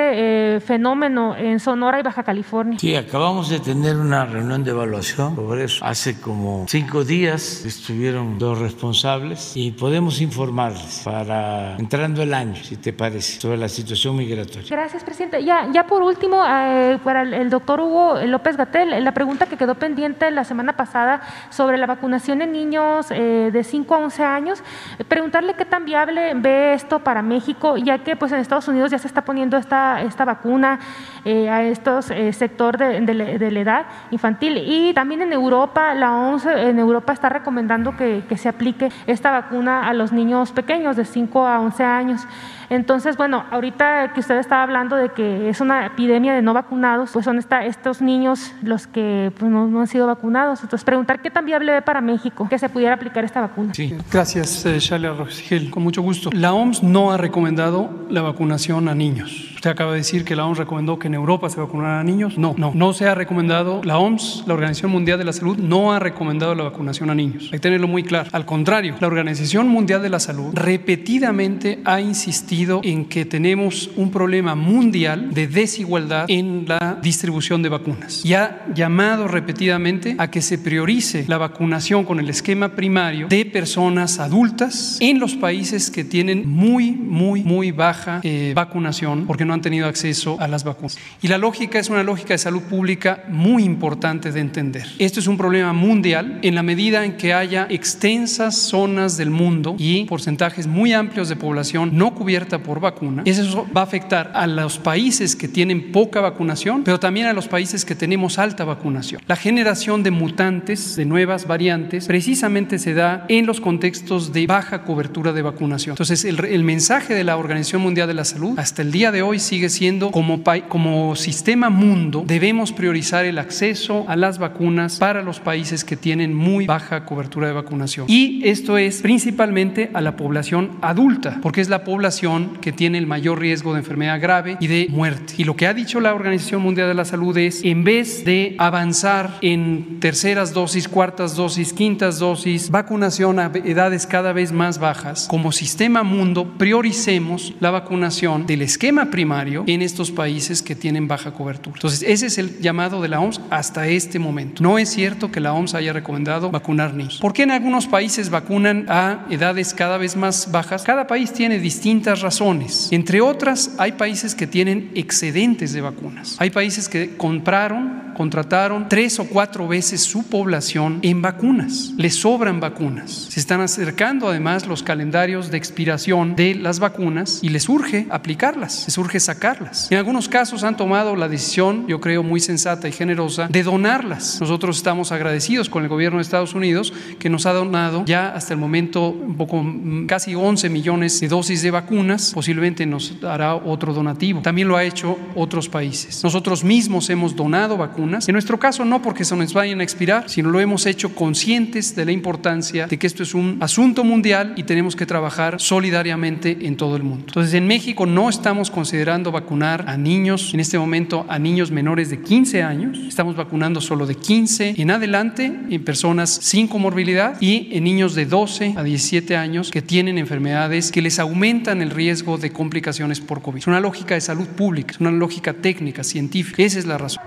[SPEAKER 7] eh, fenómeno en Sonora y Baja California.
[SPEAKER 1] Sí, acabamos de tener una reunión de evaluación sobre eso. Hace como cinco días estuvieron los responsables y podemos informar informarles para entrando el año, si te parece, sobre la situación migratoria.
[SPEAKER 7] Gracias, presidente. Ya, ya por último, eh, para el, doctor Hugo López Gatel, la pregunta que quedó pendiente la semana pasada sobre la vacunación en niños eh, de 5 a 11 años, preguntarle qué tan viable ve esto para México, ya que pues en Estados Unidos ya se está poniendo esta, esta vacuna eh, a estos sector de, de, la edad infantil y también en Europa, la OMS en Europa está recomendando que, que se aplique esta vacuna a los niños pequeños de 5 a 11 años. Entonces, bueno, ahorita que usted estaba hablando de que es una epidemia de no vacunados, pues son estos niños los que pues, no, han sido vacunados. Entonces, preguntar qué tan viable ve para México que se pudiera aplicar esta vacuna.
[SPEAKER 2] Sí, gracias, eh, Shalia Rogel, con mucho gusto. La OMS no ha recomendado la vacunación a niños. Usted acaba de decir que la OMS recomendó que en Europa se vacunara a niños. No, no, no se ha recomendado. La OMS, la Organización Mundial de la Salud, no ha recomendado la vacunación a niños. Hay que tenerlo muy claro. Al contrario, la Organización Mundial de la Salud repetidamente ha insistido en que tenemos un problema mundial de desigualdad en la distribución de vacunas y ha llamado repetidamente a que se priorice la vacunación con el esquema primario de personas adultas en los países que tienen muy, muy, muy baja eh, vacunación porque no han tenido acceso a las vacunas. Y la lógica es una lógica de salud pública muy importante de entender. Esto es un problema mundial en la medida en que haya extensas zonas del mundo y porcentajes muy amplios de población no cubierta por vacuna. Eso va a afectar a los países que tienen poca vacunación, pero también a los países que tenemos alta vacunación. La generación de mutantes, de nuevas variantes, precisamente se da en los contextos de baja cobertura de vacunación. Entonces, el, mensaje de la Organización Mundial de la Salud hasta el día de hoy sigue siendo como, como sistema mundo, debemos priorizar el acceso a las vacunas para los países que tienen muy baja cobertura de vacunación. Y esto es principalmente a la población adulta, porque es la población que tiene el mayor riesgo de enfermedad grave y de muerte. Y lo que ha dicho la Organización Mundial de la Salud es, en vez de avanzar en terceras dosis, cuartas dosis, quintas dosis, vacunación a edades cada vez más bajas, como sistema mundo, prioricemos la vacunación del esquema primario en estos países que tienen baja cobertura. Entonces, ese es el llamado de la OMS hasta este momento. No es cierto que la OMS haya recomendado vacunar niños. ¿Por qué en algunos países vacunan a edades cada vez más bajas? Cada país tiene distintas razones entre otras, hay países que tienen excedentes de vacunas. Hay países que compraron, contrataron tres o cuatro veces su población en vacunas. Les sobran vacunas. Se están acercando además los calendarios de expiración de las vacunas y les urge aplicarlas, les urge sacarlas. En algunos casos han tomado la decisión, yo creo muy sensata y generosa, de donarlas. Nosotros estamos agradecidos con el gobierno de Estados Unidos que nos ha donado ya hasta el momento un poco casi 11 millones de dosis de vacunas posiblemente nos hará otro donativo. También lo ha hecho otros países. Nosotros mismos hemos donado vacunas. En nuestro caso no porque se nos vayan a expirar, sino lo hemos hecho conscientes de la importancia de que esto es un asunto mundial y tenemos que trabajar solidariamente en todo el mundo. Entonces en México no estamos considerando vacunar a niños, en este momento a niños menores de 15 años. Estamos vacunando solo de 15 en adelante en personas sin comorbilidad y en niños de 12 a 17 años que tienen enfermedades que les aumentan el riesgo de complicaciones por COVID. Es una lógica de salud pública, es una lógica técnica, científica. Esa es la razón.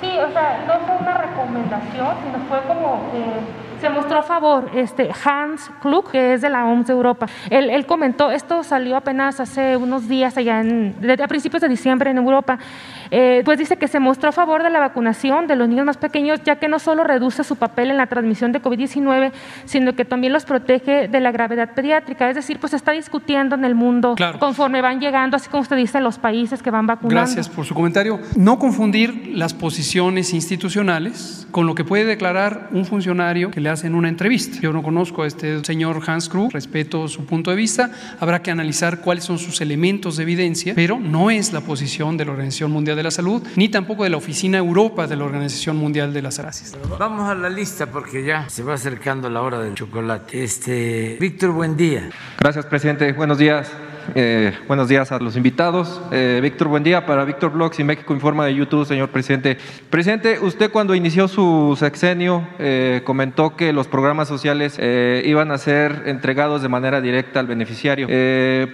[SPEAKER 7] Sí, o sea, no fue una recomendación, sino fue como... Eh se mostró a favor este Hans Klug, que es de la OMS de Europa. Él, él comentó, esto salió apenas hace unos días allá en, a principios de diciembre en Europa, eh, pues dice que se mostró a favor de la vacunación de los niños más pequeños, ya que no solo reduce su papel en la transmisión de COVID-19, sino que también los protege de la gravedad pediátrica. Es decir, pues se está discutiendo en el mundo conforme van llegando, así como usted dice, los países que van vacunando.
[SPEAKER 2] Gracias por su comentario. No confundir las posiciones institucionales con lo que puede declarar un funcionario que le hacen una entrevista. Yo no conozco a este señor Hans Krug, respeto su punto de vista, habrá que analizar cuáles son sus elementos de evidencia, pero no es la posición de la Organización Mundial de la Salud, ni tampoco de la Oficina Europa de la Organización Mundial de la Salud.
[SPEAKER 1] Vamos a la lista porque ya se va acercando la hora del chocolate. Este, Víctor, buen día.
[SPEAKER 8] Gracias, presidente. Buenos días. Eh, buenos días a los invitados. Eh, Víctor, buen día para Víctor Blogs y México Informa de YouTube, señor presidente. Presidente, usted cuando inició su sexenio eh, comentó que los programas sociales iban a ser entregados de manera directa al beneficiario.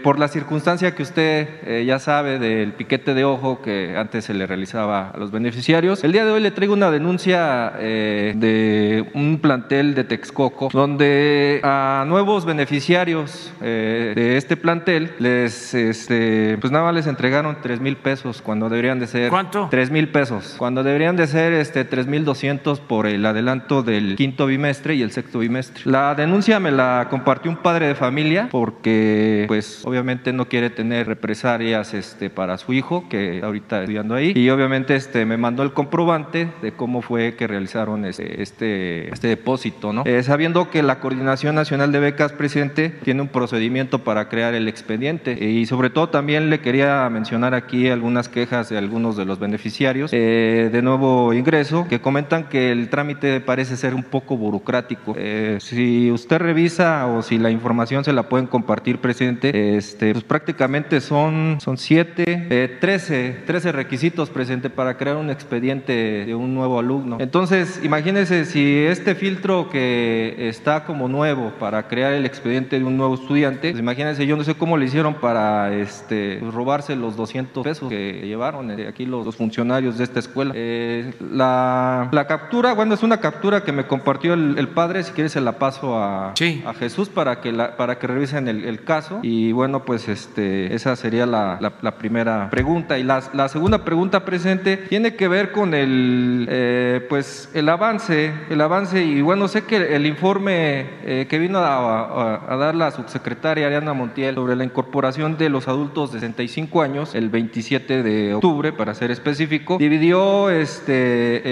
[SPEAKER 8] por la circunstancia que usted ya sabe del piquete de ojo que antes se le realizaba a los beneficiarios, el día de hoy le traigo una denuncia de un plantel de Texcoco donde a nuevos beneficiarios de este plantel les, este, pues nada más les entregaron 3 mil pesos cuando deberían de ser...
[SPEAKER 1] ¿Cuánto?
[SPEAKER 8] 3 mil pesos, cuando deberían de ser este, 3 mil 200 por el adelanto del quinto bimestre y el sexto bimestre. La denuncia me la compartió un padre de familia porque pues obviamente no quiere tener represalias este, para su hijo que ahorita estudiando ahí y obviamente este, me mandó el comprobante de cómo fue que realizaron este, este, este depósito, ¿no? Eh, sabiendo que la Coordinación Nacional de Becas, presidente, tiene un procedimiento para crear el expediente. Y sobre todo también le quería mencionar aquí algunas quejas de algunos de los beneficiarios eh, de nuevo ingreso que comentan que el trámite parece ser un poco burocrático. Eh, si usted revisa o si la información se la pueden compartir, presidente, este, pues prácticamente son, son siete, eh, 13, 13 requisitos, presidente, para crear un expediente de un nuevo alumno. Entonces, imagínense si este filtro que está como nuevo para crear el expediente de un nuevo estudiante, pues imagínense, yo no sé cómo le hicieron para este, robarse los 200 pesos que llevaron eh, aquí los, funcionarios de esta escuela. Eh, la, la, captura, bueno, es una captura que me compartió el, padre, si quieres se la paso a, a Jesús para que, la, para que revisen el, caso. Y bueno, pues este, esa sería la, la, primera pregunta. Y la, segunda pregunta presente tiene que ver con el, eh, pues, el avance, el avance, y bueno, sé que el informe que vino a, a, a dar la subsecretaria Ariana Montiel sobre la incorporación de los adultos de 65 años, el 27 de octubre, para ser específico, dividió este,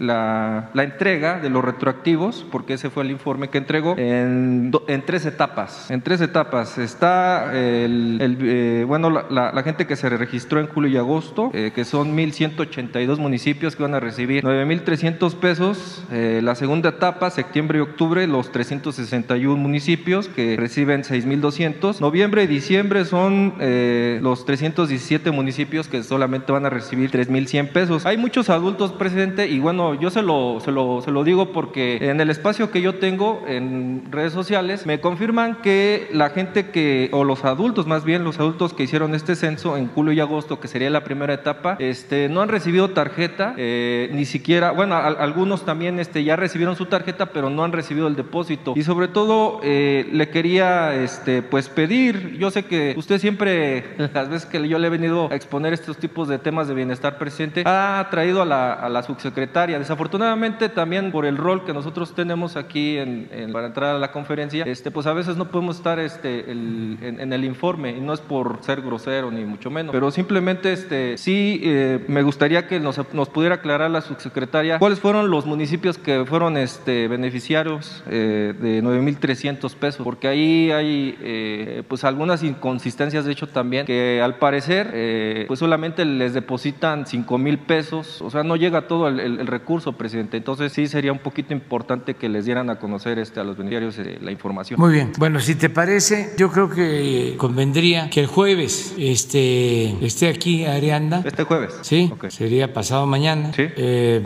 [SPEAKER 8] la, entrega de los retroactivos, porque ese fue el informe que entregó, en, en tres etapas. En tres etapas está eh, bueno, la, la, gente que se registró en julio y agosto, eh, que son 1.182 municipios que van a recibir 9.300 pesos. Eh, la segunda etapa, septiembre y octubre, los 361 municipios que reciben 6.200. Noviembre y diciembre son eh, los 317 municipios que solamente van a recibir 3.100 pesos. Hay muchos adultos, presidente, y bueno, yo se lo, se, lo, se lo digo porque en el espacio que yo tengo en redes sociales me confirman que la gente que, o los adultos más bien, los adultos que hicieron este censo en julio y agosto, que sería la primera etapa, este, no han recibido tarjeta, eh, ni siquiera, bueno, algunos también este, ya recibieron su tarjeta, pero no han recibido el depósito. Y sobre todo, eh, le quería este, pues pedir, yo sé que usted siempre, las veces que yo le he venido a exponer estos tipos de temas de bienestar presente, ha traído a la, a la subsecretaria. Desafortunadamente también por el rol que nosotros tenemos aquí en, para entrar a la conferencia, este, pues a veces no podemos estar este, en, el informe y no es por ser grosero ni mucho menos, pero simplemente este, sí eh, me gustaría que nos, nos, pudiera aclarar la subsecretaria cuáles fueron los municipios que fueron este, beneficiarios eh, de 9.300 pesos, porque ahí hay eh, pues algunas inconsistencias de hecho también que al parecer eh, pues solamente les depositan 5 mil pesos, o sea no llega todo el, recurso presidente, entonces sí sería un poquito importante que les dieran a conocer este, a los beneficiarios eh, la información.
[SPEAKER 1] Muy bien, bueno si te parece yo creo que convendría que el jueves este, esté aquí Arianda.
[SPEAKER 8] Este jueves.
[SPEAKER 1] Sí, sería pasado mañana.
[SPEAKER 8] Sí.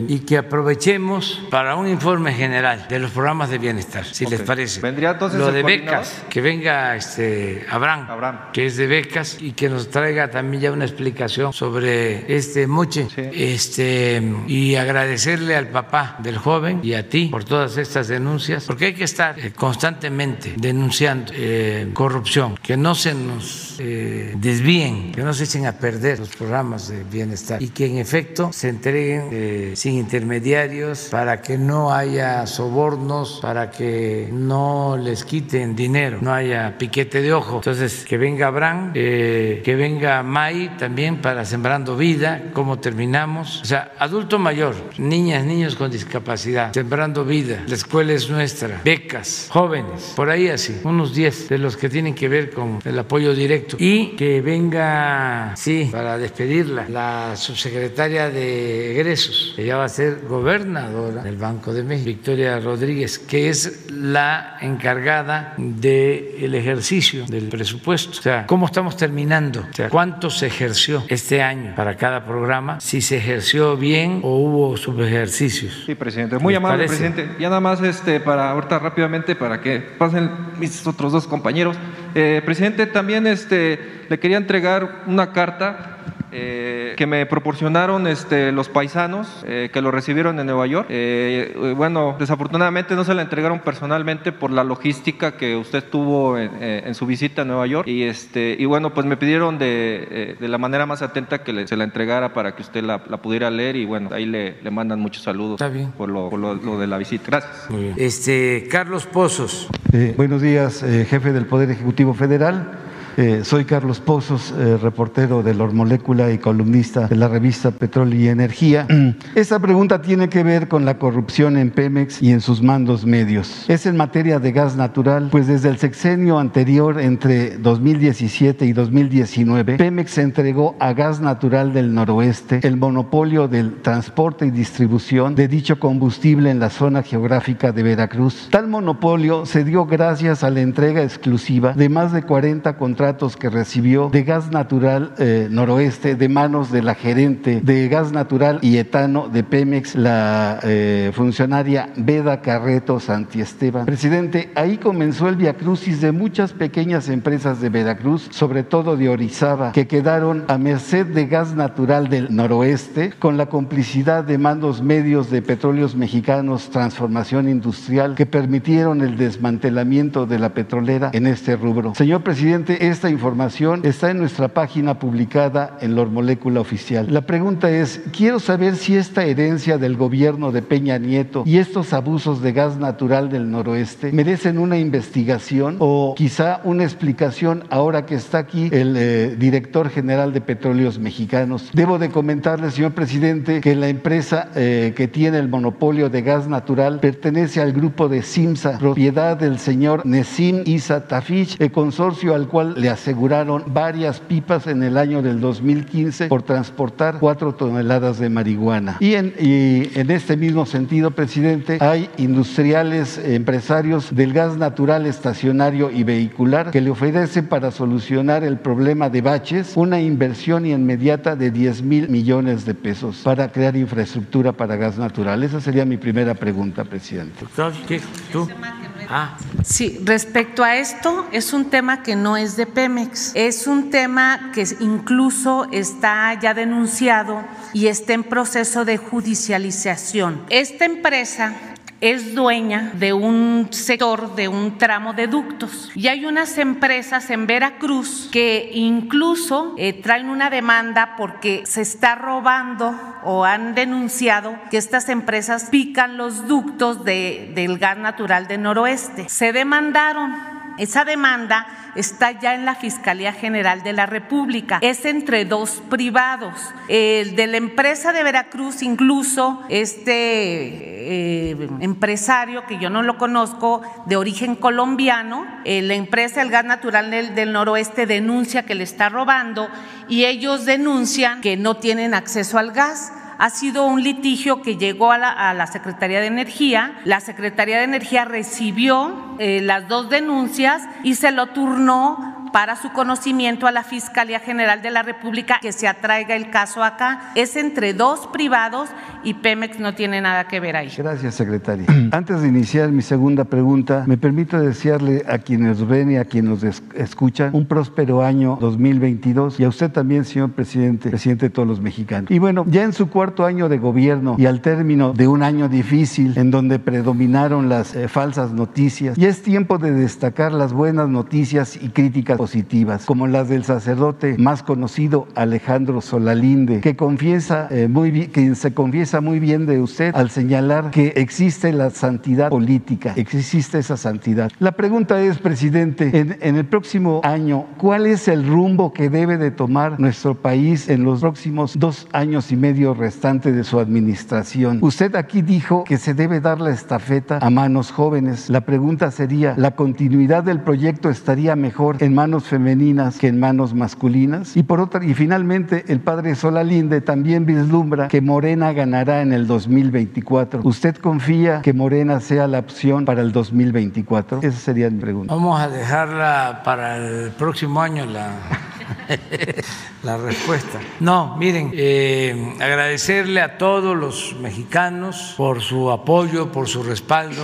[SPEAKER 1] y que aprovechemos para un informe general de los programas de bienestar, si les parece.
[SPEAKER 8] Vendría entonces
[SPEAKER 1] lo de becas, que venga este Abraham,
[SPEAKER 8] Abraham,
[SPEAKER 1] que es de becas y que nos traiga también ya una explicación sobre este moche. Este y agradecerle al papá del joven y a ti por todas estas denuncias, porque hay que estar eh, constantemente denunciando eh, corrupción, que no se nos eh, desvíen, que no se echen a perder los programas de bienestar y que en efecto se entreguen sin intermediarios para que no haya sobornos, para que no les quiten dinero, no haya piquete de ojo. Entonces, que venga Abraham, eh, que venga May también para Sembrando Vida, cómo terminamos. O sea, adulto mayor, niñas, niños con discapacidad, Sembrando Vida, la escuela es nuestra, becas, jóvenes, por ahí así, unos 10 de los que tienen que ver con el apoyo directo. Y que venga, sí, para despedirla, la subsecretaria de egresos, ella va a ser gobernadora del Banco de México, Victoria Rodríguez, que es la encargada del ejercicio del presupuesto presupuesto. O sea, ¿cómo estamos terminando? O sea, ¿cuánto se ejerció este año para cada programa? Si se ejerció bien o hubo subejercicios.
[SPEAKER 8] Sí, presidente. Muy amable,
[SPEAKER 1] parece?
[SPEAKER 8] presidente. Ya nada más este, para ahorita rápidamente, para que pasen mis otros dos compañeros. Eh, presidente, también este, le quería entregar una carta eh, que me proporcionaron este, los paisanos eh, que lo recibieron en Nueva York. Eh, eh, bueno, desafortunadamente no se la entregaron personalmente por la logística que usted tuvo en, eh, en su visita a Nueva York. Y, este, y bueno, pues me pidieron de, de la manera más atenta que le- se la entregara para que usted la, la pudiera leer. Y bueno, ahí le, le mandan muchos saludos
[SPEAKER 1] Está bien.
[SPEAKER 8] por, lo, por lo- lo de la visita. Gracias.
[SPEAKER 1] Muy bien. Este, Carlos Pozos.
[SPEAKER 9] Eh, buenos días, eh, jefe del Poder Ejecutivo Federal. Eh, soy Carlos Pozos, eh, reportero de Molécula y columnista de la revista Petróleo y Energía. Esta pregunta tiene que ver con la corrupción en Pemex y en sus mandos medios. Es en materia de gas natural, pues desde el sexenio anterior, entre 2017 y 2019, Pemex entregó a Gas Natural del Noroeste el monopolio del transporte y distribución de dicho combustible en la zona geográfica de Veracruz. Tal monopolio se dio gracias a la entrega exclusiva de más de 40 contratos que recibió de gas natural eh, noroeste de manos de la gerente de gas natural y etano de Pemex, la eh, funcionaria Beda Carreto Santiesteban. Presidente, ahí comenzó el viacrucis de muchas pequeñas empresas de Veracruz, sobre todo de Orizaba, que quedaron a merced de gas natural del noroeste con la complicidad de mandos medios de petróleos mexicanos Transformación Industrial que permitieron el desmantelamiento de la petrolera en este rubro. Señor presidente, esta información está en nuestra página publicada en Lor Molécula Oficial. La pregunta es, quiero saber si esta herencia del gobierno de Peña Nieto y estos abusos de gas natural del noroeste merecen una investigación o quizá una explicación ahora que está aquí el eh, director general de Petróleos Mexicanos. Debo de comentarle, señor presidente, que la empresa eh, que tiene el monopolio de gas natural pertenece al grupo de Simsa, propiedad del señor Nesim Isa Tafich, el consorcio al cual le aseguraron varias pipas en el año del 2015 por transportar cuatro toneladas de marihuana. Y en, y en este mismo sentido, presidente, hay industriales, empresarios del gas natural estacionario y vehicular que le ofrecen para solucionar el problema de baches una inversión inmediata de 10 mil millones de pesos para crear infraestructura para gas natural. Esa sería mi primera pregunta, presidente.
[SPEAKER 1] ¿Tú? Ah,
[SPEAKER 5] Sí, respecto a esto, es un tema que no es de Pemex, es un tema que incluso está ya denunciado y está en proceso de judicialización. Esta empresa es dueña de un sector, de un tramo de ductos. Y hay unas empresas en Veracruz que incluso eh, traen una demanda porque se está robando o han denunciado que estas empresas pican los ductos de- del gas natural de noroeste. Se demandaron. Esa demanda está ya en la Fiscalía General de la República. Es entre dos privados. El de la empresa de Veracruz, incluso este eh, empresario, que yo no lo conozco, de origen colombiano, eh, la empresa del gas natural del noroeste denuncia que le está robando y ellos denuncian que no tienen acceso al gas ha sido un litigio que llegó a la, Secretaría de Energía. La Secretaría de Energía recibió eh, las dos denuncias y se lo turnó para su conocimiento a la Fiscalía General de la República que se atraiga el caso acá. Es entre dos privados y Pemex no tiene nada que ver ahí.
[SPEAKER 9] Gracias, secretaria. Antes de iniciar mi segunda pregunta, me permito desearle a quienes ven y a quienes nos es- escuchan un próspero año 2022 y a usted también, señor presidente, presidente de todos los mexicanos. Y bueno, ya en su cuarto año de gobierno y al término de un año difícil en donde predominaron las eh, falsas noticias, ya es tiempo de destacar las buenas noticias y críticas como las del sacerdote más conocido, Alejandro Solalinde, que confiesa eh, muy bien, que se confiesa muy bien de usted al señalar que existe la santidad política, existe esa santidad. La pregunta es, presidente, en, en el próximo año, ¿cuál es el rumbo que debe de tomar nuestro país en los próximos dos años y medio restantes de su administración? Usted aquí dijo que se debe dar la estafeta a manos jóvenes. La pregunta sería, ¿la continuidad del proyecto estaría mejor en manos femeninas que en manos masculinas. Y por otra, y finalmente el padre Solalinde también vislumbra que Morena ganará en el 2024. ¿Usted confía que Morena sea la opción para el 2024? Esa sería mi pregunta.
[SPEAKER 1] Vamos a dejarla para el próximo año la, la respuesta. No, miren, eh, agradecerle a todos los mexicanos por su apoyo, por su respaldo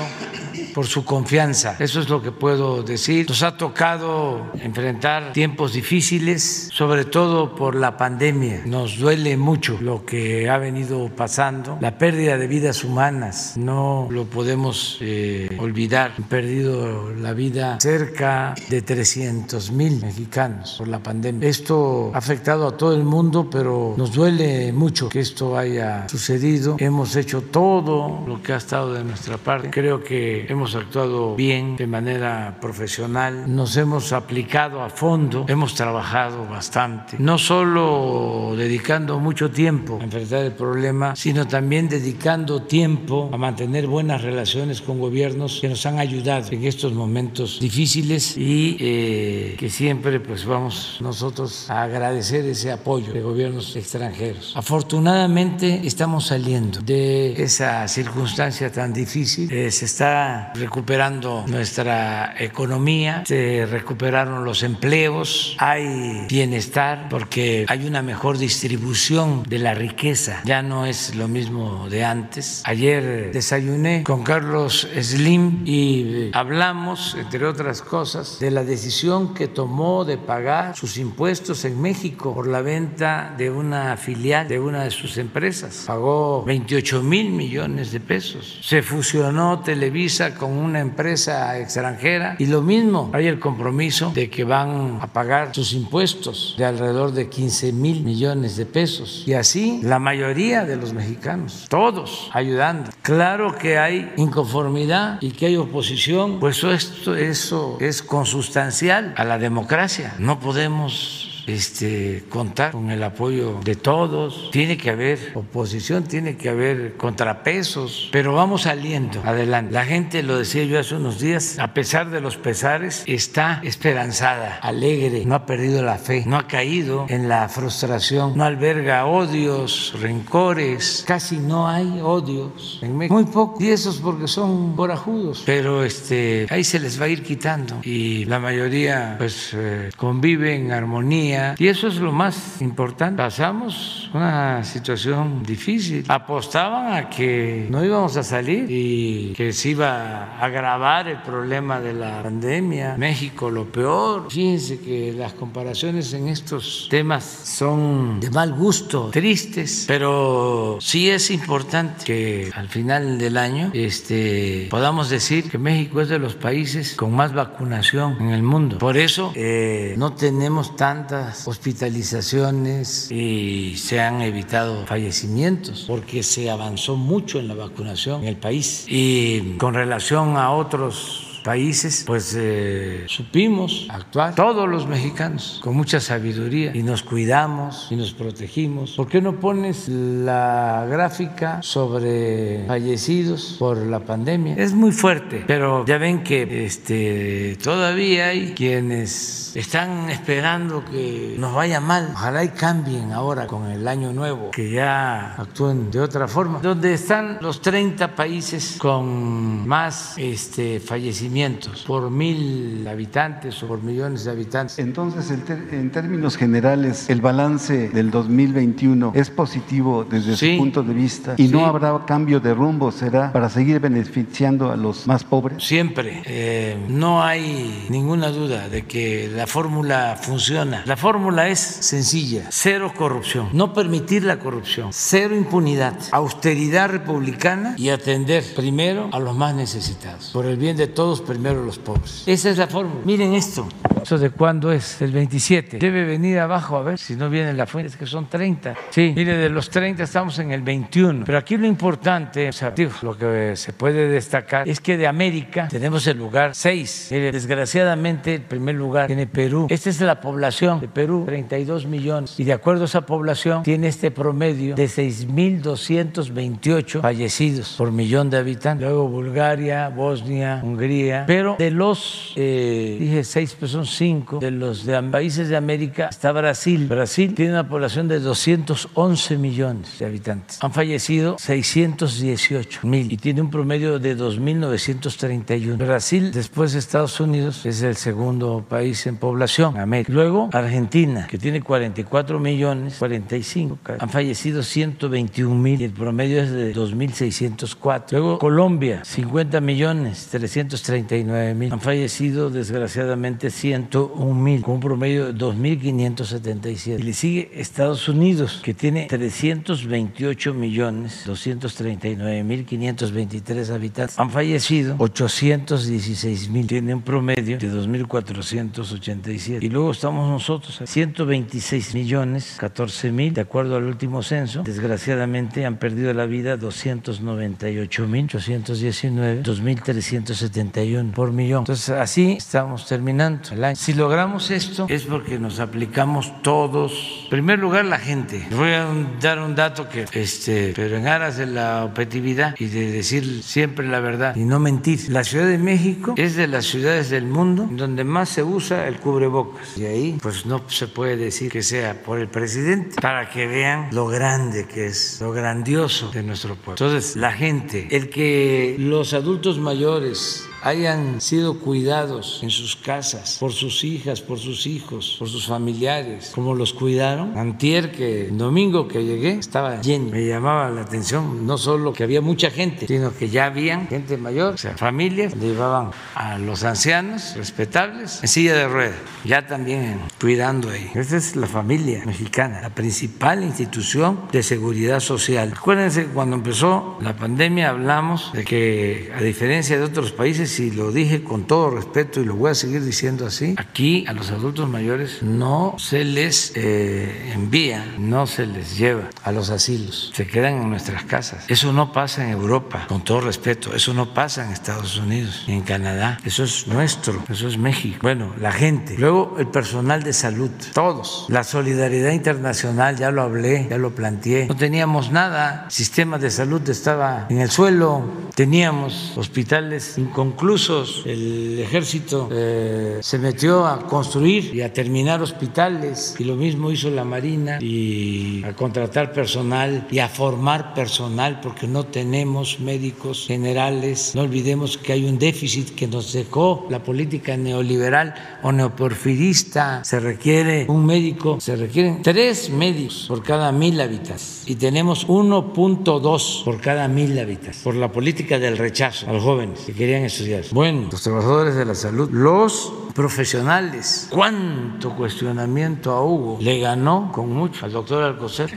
[SPEAKER 1] por su confianza. Eso es lo que puedo decir. Nos ha tocado enfrentar tiempos difíciles, sobre todo por la pandemia. Nos duele mucho lo que ha venido pasando, la pérdida de vidas humanas. No lo podemos eh, olvidar. Han perdido la vida cerca de 300 mil mexicanos por la pandemia. Esto ha afectado a todo el mundo, pero nos duele mucho que esto haya sucedido. Hemos hecho todo lo que ha estado de nuestra parte. Creo que hemos actuado bien, de manera profesional, nos hemos aplicado a fondo, hemos trabajado bastante, no solo dedicando mucho tiempo a enfrentar el problema, sino también dedicando tiempo a mantener buenas relaciones con gobiernos que nos han ayudado en estos momentos difíciles y eh, que siempre pues vamos nosotros a agradecer ese apoyo de gobiernos extranjeros. Afortunadamente estamos saliendo de esa circunstancia tan difícil, eh, se está recuperando nuestra economía, se recuperaron los empleos, hay bienestar porque hay una mejor distribución de la riqueza, ya no es lo mismo de antes. Ayer desayuné con Carlos Slim y hablamos, entre otras cosas, de la decisión que tomó de pagar sus impuestos en México por la venta de una filial de una de sus empresas. Pagó 28 mil millones de pesos. Se fusionó Televisa con una empresa extranjera y lo mismo, hay el compromiso de que van a pagar sus impuestos de alrededor de 15 mil millones de pesos. Y así la mayoría de los mexicanos, todos ayudando. Claro que hay inconformidad y que hay oposición, pues esto, eso es consustancial a la democracia. No podemos este, contar con el apoyo de todos, tiene que haber oposición, tiene que haber contrapesos, pero vamos saliendo adelante. La gente, lo decía yo hace unos días, a pesar de los pesares, está esperanzada, alegre, no ha perdido la fe, no ha caído en la frustración, no alberga odios, rencores, casi no hay odios en México, muy poco, y esos porque son borajudos, pero este, ahí se les va a ir quitando y la mayoría pues eh, convive en armonía y eso es lo más importante. Pasamos una situación difícil. Apostaban a que no íbamos a salir y que se iba a agravar el problema de la pandemia. México lo peor. Fíjense que las comparaciones en estos temas son de mal gusto, tristes, pero sí es importante que al final del año este, podamos decir que México es de los países con más vacunación en el mundo. Por eso eh, no tenemos tantas hospitalizaciones y se han evitado fallecimientos porque se avanzó mucho en la vacunación en el país. Y con relación a otros países, pues eh, supimos actuar todos los mexicanos con mucha sabiduría y nos cuidamos y nos protegimos. ¿Por qué no pones la gráfica sobre fallecidos por la pandemia? Es muy fuerte, pero ya ven que este, todavía hay quienes están esperando que nos vaya mal. Ojalá y cambien ahora con el año nuevo, que ya actúen de otra forma. Donde están los 30 países con más este, fallecimientos por mil habitantes o por millones de habitantes.
[SPEAKER 9] Entonces, en, términos generales, el balance del 2021 es positivo desde su punto de vista y no habrá cambio de rumbo, será para seguir beneficiando a los más pobres.
[SPEAKER 1] Siempre, eh, no hay ninguna duda de que la fórmula funciona. La fórmula es sencilla, cero corrupción, no permitir la corrupción, cero impunidad, austeridad republicana y atender primero a los más necesitados, por el bien de todos primero los pobres. Esa es la fórmula. Miren esto. ¿Eso de cuándo es? El 27. Debe venir abajo a ver si no viene la fuente, es que son 30. Sí, mire, de los 30 estamos en el 21. Pero aquí lo importante, o sea, lo que se puede destacar es que de América tenemos el lugar 6. Mire, desgraciadamente el primer lugar tiene Perú. Esta es la población de Perú, 32 millones. Y de acuerdo a esa población, tiene este promedio de 6.228 fallecidos por millón de habitantes. Luego Bulgaria, Bosnia, Hungría, Pero de los, eh, dije seis, pero son cinco, de los de países de América está Brasil. Brasil tiene una población de 211 millones de habitantes. Han fallecido 618 mil y tiene un promedio de 2.931. Brasil, después de Estados Unidos, es el segundo país en población, América. Luego Argentina, que tiene 44 millones, 45, han fallecido 121 mil y el promedio es de 2.604. Luego Colombia, 50 millones, 339 mil. Han fallecido desgraciadamente 101 mil, con un promedio de 2.577. Y le sigue Estados Unidos, que tiene 328 millones, 239 mil 523 habitantes. Han fallecido 816 mil, tiene un promedio de 2.487. Y luego estamos nosotros, 126 millones, 14 mil, de acuerdo al último censo. Desgraciadamente han perdido la vida 298 mil 819, 2.371 por millón. Entonces así estamos terminando el año. Si logramos esto es porque nos aplicamos todos. En primer lugar la gente. Voy a dar un dato que, este, pero en aras de la objetividad y de decir siempre la verdad y no mentir. La Ciudad de México es de las ciudades del mundo donde más se usa el cubrebocas. Y ahí pues no se puede decir que sea por el presidente para que vean lo grande que es, lo grandioso de nuestro pueblo. Entonces, la gente, el que los adultos mayores hayan sido cuidados en sus casas por sus hijas, por sus hijos, por sus familiares, como los cuidaron. Antier, que el domingo que llegué, estaba lleno. Me llamaba la atención no solo que había mucha gente, sino que ya habían gente mayor, o sea, familias, llevaban a los ancianos respetables en silla de ruedas, ya también cuidando ahí. Esta es la familia mexicana, la principal institución de seguridad social. Acuérdense, cuando empezó la pandemia hablamos de que, a diferencia de otros países, y lo dije con todo respeto y lo voy a seguir diciendo así, aquí a los adultos mayores no se les eh, envía, no se les lleva a los asilos, se quedan en nuestras casas. Eso no pasa en Europa, con todo respeto, eso no pasa en Estados Unidos, ni en Canadá, eso es nuestro, eso es México. Bueno, la gente, luego el personal de salud, todos, la solidaridad internacional, ya lo hablé, ya lo planteé, no teníamos nada, sistema de salud estaba en el suelo, teníamos hospitales inconclusos, Incluso el ejército eh, se metió a construir y a terminar hospitales y lo mismo hizo la Marina y a contratar personal y a formar personal porque no tenemos médicos generales. No olvidemos que hay un déficit que nos dejó la política neoliberal o neoporfirista. Se requiere un médico, se requieren tres médicos por cada mil habitantes y tenemos 1.2 por cada mil habitantes por la política del rechazo a los jóvenes que querían estudiar bueno, los trabajadores de la salud, los profesionales. ¿Cuánto cuestionamiento a Hugo le ganó con mucho al doctor Alcocer?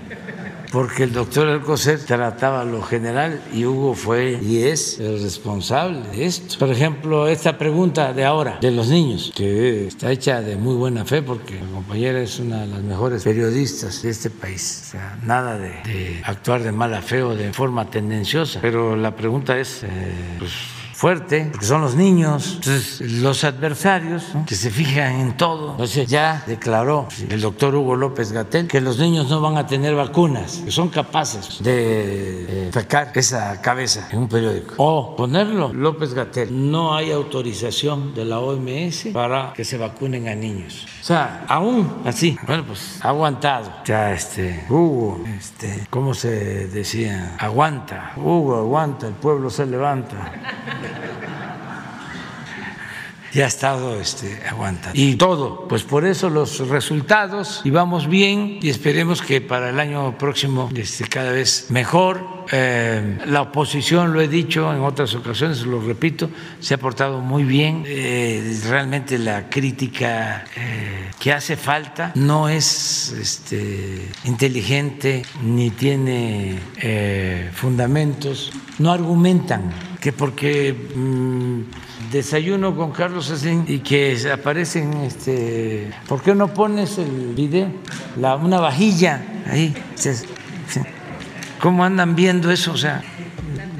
[SPEAKER 1] porque el doctor Alcocer trataba lo general y Hugo fue y es el responsable de esto. Por ejemplo, esta pregunta de ahora, de los niños, que está hecha de muy buena fe porque la compañera es una de las mejores periodistas de este país. O sea, nada de, actuar de mala fe o de forma tendenciosa, pero la pregunta es, eh, pues, fuerte, porque son los niños. Entonces, los adversarios que se fijan en todo. Entonces, ya declaró el doctor Hugo López Gatel que los niños no van a tener vacunas, que son capaces de sacar esa cabeza en un periódico. O ponerlo, López Gatel, no hay autorización de la OMS para que se vacunen a niños. O sea, aún así, bueno, pues aguantado. Ya este, Hugo, este, ¿cómo se decía? Aguanta, Hugo aguanta, el pueblo se levanta ya ha estado este, aguantando. Y todo, pues por eso los resultados, y vamos bien, y esperemos que para el año próximo este, cada vez mejor. Eh, la oposición, lo he dicho en otras ocasiones, lo repito, se ha portado muy bien. Eh, realmente la crítica eh, que hace falta no es este, inteligente ni tiene fundamentos, no argumentan que porque mm, desayuno con Carlos Slim y que aparecen, este, ¿por qué no pones el video? La, una vajilla ahí. ¿Cómo andan viendo eso? O sea,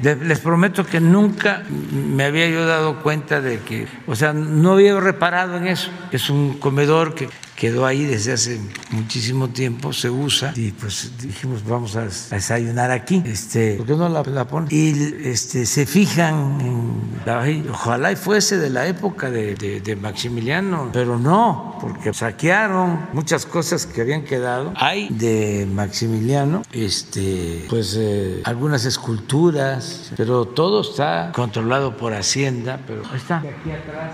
[SPEAKER 1] les prometo que nunca me había yo dado cuenta de que, o sea, no había reparado en eso. Es un comedor que quedó ahí desde hace muchísimo tiempo, se usa y pues dijimos vamos a desayunar aquí, este, ¿por qué no la, la ponen? Y este, se fijan en la ojalá y fuese de la época de, de, Maximiliano, pero no, porque saquearon muchas cosas que habían quedado. Hay de Maximiliano, este, pues eh, algunas esculturas, pero todo está controlado por Hacienda, pero ahí está. Aquí atrás,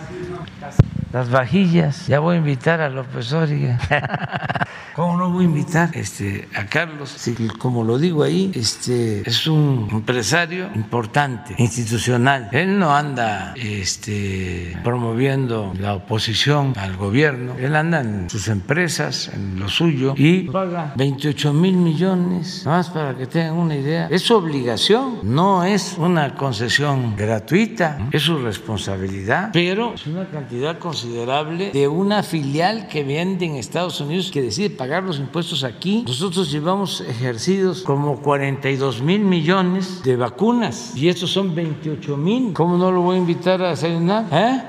[SPEAKER 1] las vajillas. Ya voy a invitar a López Origa. ¿Cómo no voy a invitar este, a Carlos? como lo digo ahí, este, es un empresario importante, institucional. Él no anda este, promoviendo la oposición al gobierno. Él anda en sus empresas, en lo suyo, y paga 28 mil millones, más para que tengan una idea. Es su obligación, no es una concesión gratuita, es su responsabilidad, pero es una cantidad considerable de una filial que vende en Estados Unidos que decide pagar los impuestos aquí. Nosotros llevamos ejercidos como 42 mil millones de vacunas y estos son 28 mil. ¿Cómo no lo voy a invitar a desayunar? ¿Eh?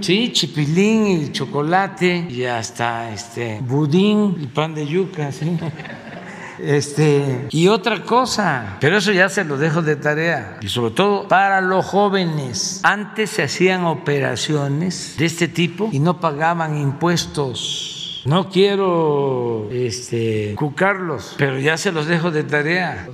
[SPEAKER 1] Sí, chipilín y chocolate y hasta este budín y pan de yuca, sí. Este, y otra cosa, pero eso ya se lo dejo de tarea, y sobre todo para los jóvenes. Antes se hacían operaciones de este tipo y no pagaban impuestos no quiero este, cucarlos, pero ya se los dejo de tarea.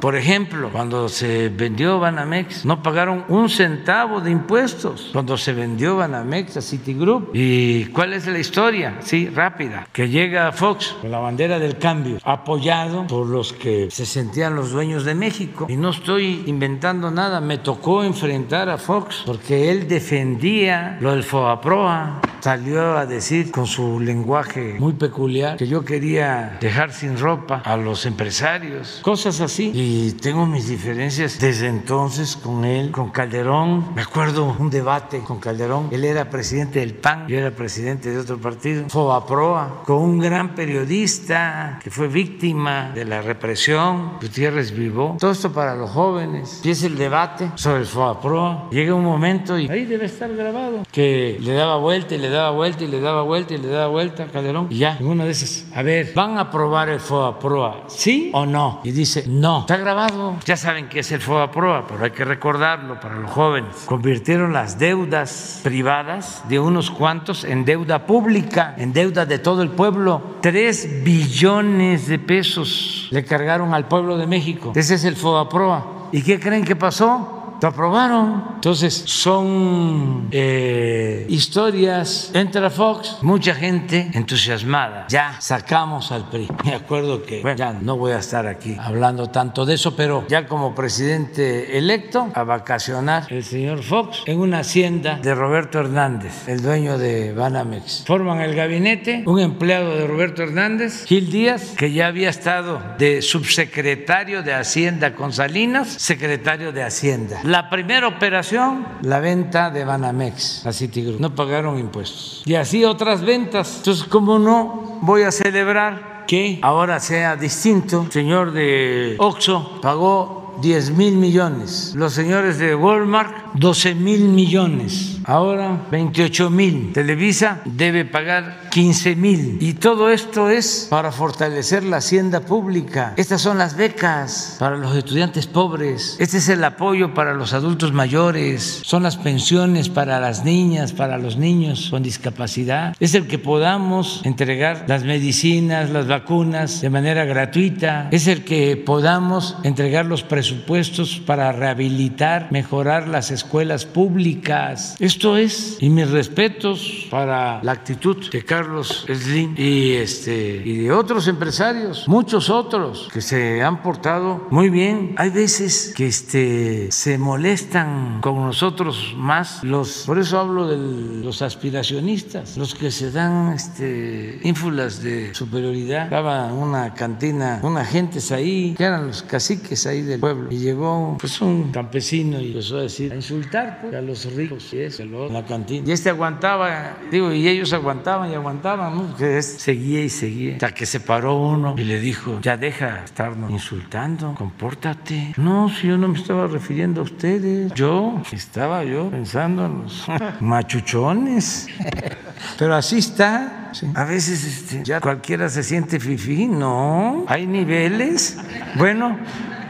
[SPEAKER 1] Por ejemplo, cuando se vendió Banamex, no pagaron un centavo de impuestos. Cuando se vendió Banamex a Citigroup. ¿Y cuál es la historia? Sí, rápida. Que llega Fox con la bandera del cambio, apoyado por los que se sentían los dueños de México. Y no estoy inventando nada, me tocó enfrentar a Fox porque él defendía lo del FOAPROA. Salió a decir con su lenguaje muy peculiar que yo quería dejar sin ropa a los empresarios, cosas así. Y tengo mis diferencias desde entonces con él, con Calderón. Me acuerdo un debate con Calderón. Él era presidente del PAN, yo era presidente de otro partido, Fobaproa, con un gran periodista que fue víctima de la represión, Gutiérrez Vivó. Todo esto para los jóvenes. Empieza el debate sobre el Fobaproa. Llega un momento y ahí debe estar grabado que le daba vuelta y le daba vuelta y le daba vuelta y le daba vuelta y ya, en una de esas, a ver, ¿van a aprobar el FOA-PROA? ¿Sí o no? Y dice, no, está grabado. Ya saben qué es el FOA-PROA, pero hay que recordarlo para los jóvenes. Convirtieron las deudas privadas de unos cuantos en deuda pública, en deuda de todo el pueblo. Tres billones de pesos le cargaron al pueblo de México. Ese es el FOA-PROA. ¿Y qué creen que pasó? Lo aprobaron. Entonces son eh, historias. Entra Fox, mucha gente entusiasmada. Ya sacamos al PRI. Me acuerdo que, bueno, ya no voy a estar aquí hablando tanto de eso, pero ya como presidente electo a vacacionar el señor Fox en una hacienda de Roberto Hernández, el dueño de Banamex. Forman el gabinete, un empleado de Roberto Hernández, Gil Díaz, que ya había estado de subsecretario de Hacienda con Salinas, secretario de Hacienda la primera operación, la venta de Banamex a Citigroup. No pagaron impuestos. Y así otras ventas. Entonces, ¿cómo no voy a celebrar que ahora sea distinto? El señor de Oxo pagó 10 mil millones. Los señores de Walmart, 12 mil millones. Ahora 28 mil. Televisa debe pagar 15 mil. Y todo esto es para fortalecer la hacienda pública. Estas son las becas para los estudiantes pobres. Este es el apoyo para los adultos mayores. Son las pensiones para las niñas, para los niños con discapacidad. Es el que podamos entregar las medicinas, las vacunas de manera gratuita. Es el que podamos entregar los presupuestos para rehabilitar, mejorar las escuelas públicas. Esto es, y mis respetos para la actitud de Carlos Slim y, este, y de otros empresarios, muchos otros que se han portado muy bien. Hay veces que este, se molestan con nosotros más los, por eso hablo de los aspiracionistas, los que se dan este, ínfulas de superioridad. Estaba una cantina, una gentes ahí, que eran los caciques ahí del pueblo, y llegó pues un campesino y empezó a decir, insultar pues, a los ricos y eso, en la cantina. Y este aguantaba, digo, y ellos aguantaban y aguantaban aguantaban, Que seguía y seguía. Hasta que se paró uno y le dijo, ya deja estarnos insultando, compórtate. No, si yo no me estaba refiriendo a ustedes. Yo estaba yo pensando en los machuchones. Pero así está A veces este, ya cualquiera se siente fifí. No, hay niveles. Bueno,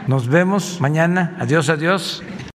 [SPEAKER 1] nos vemos mañana. Adiós, adiós.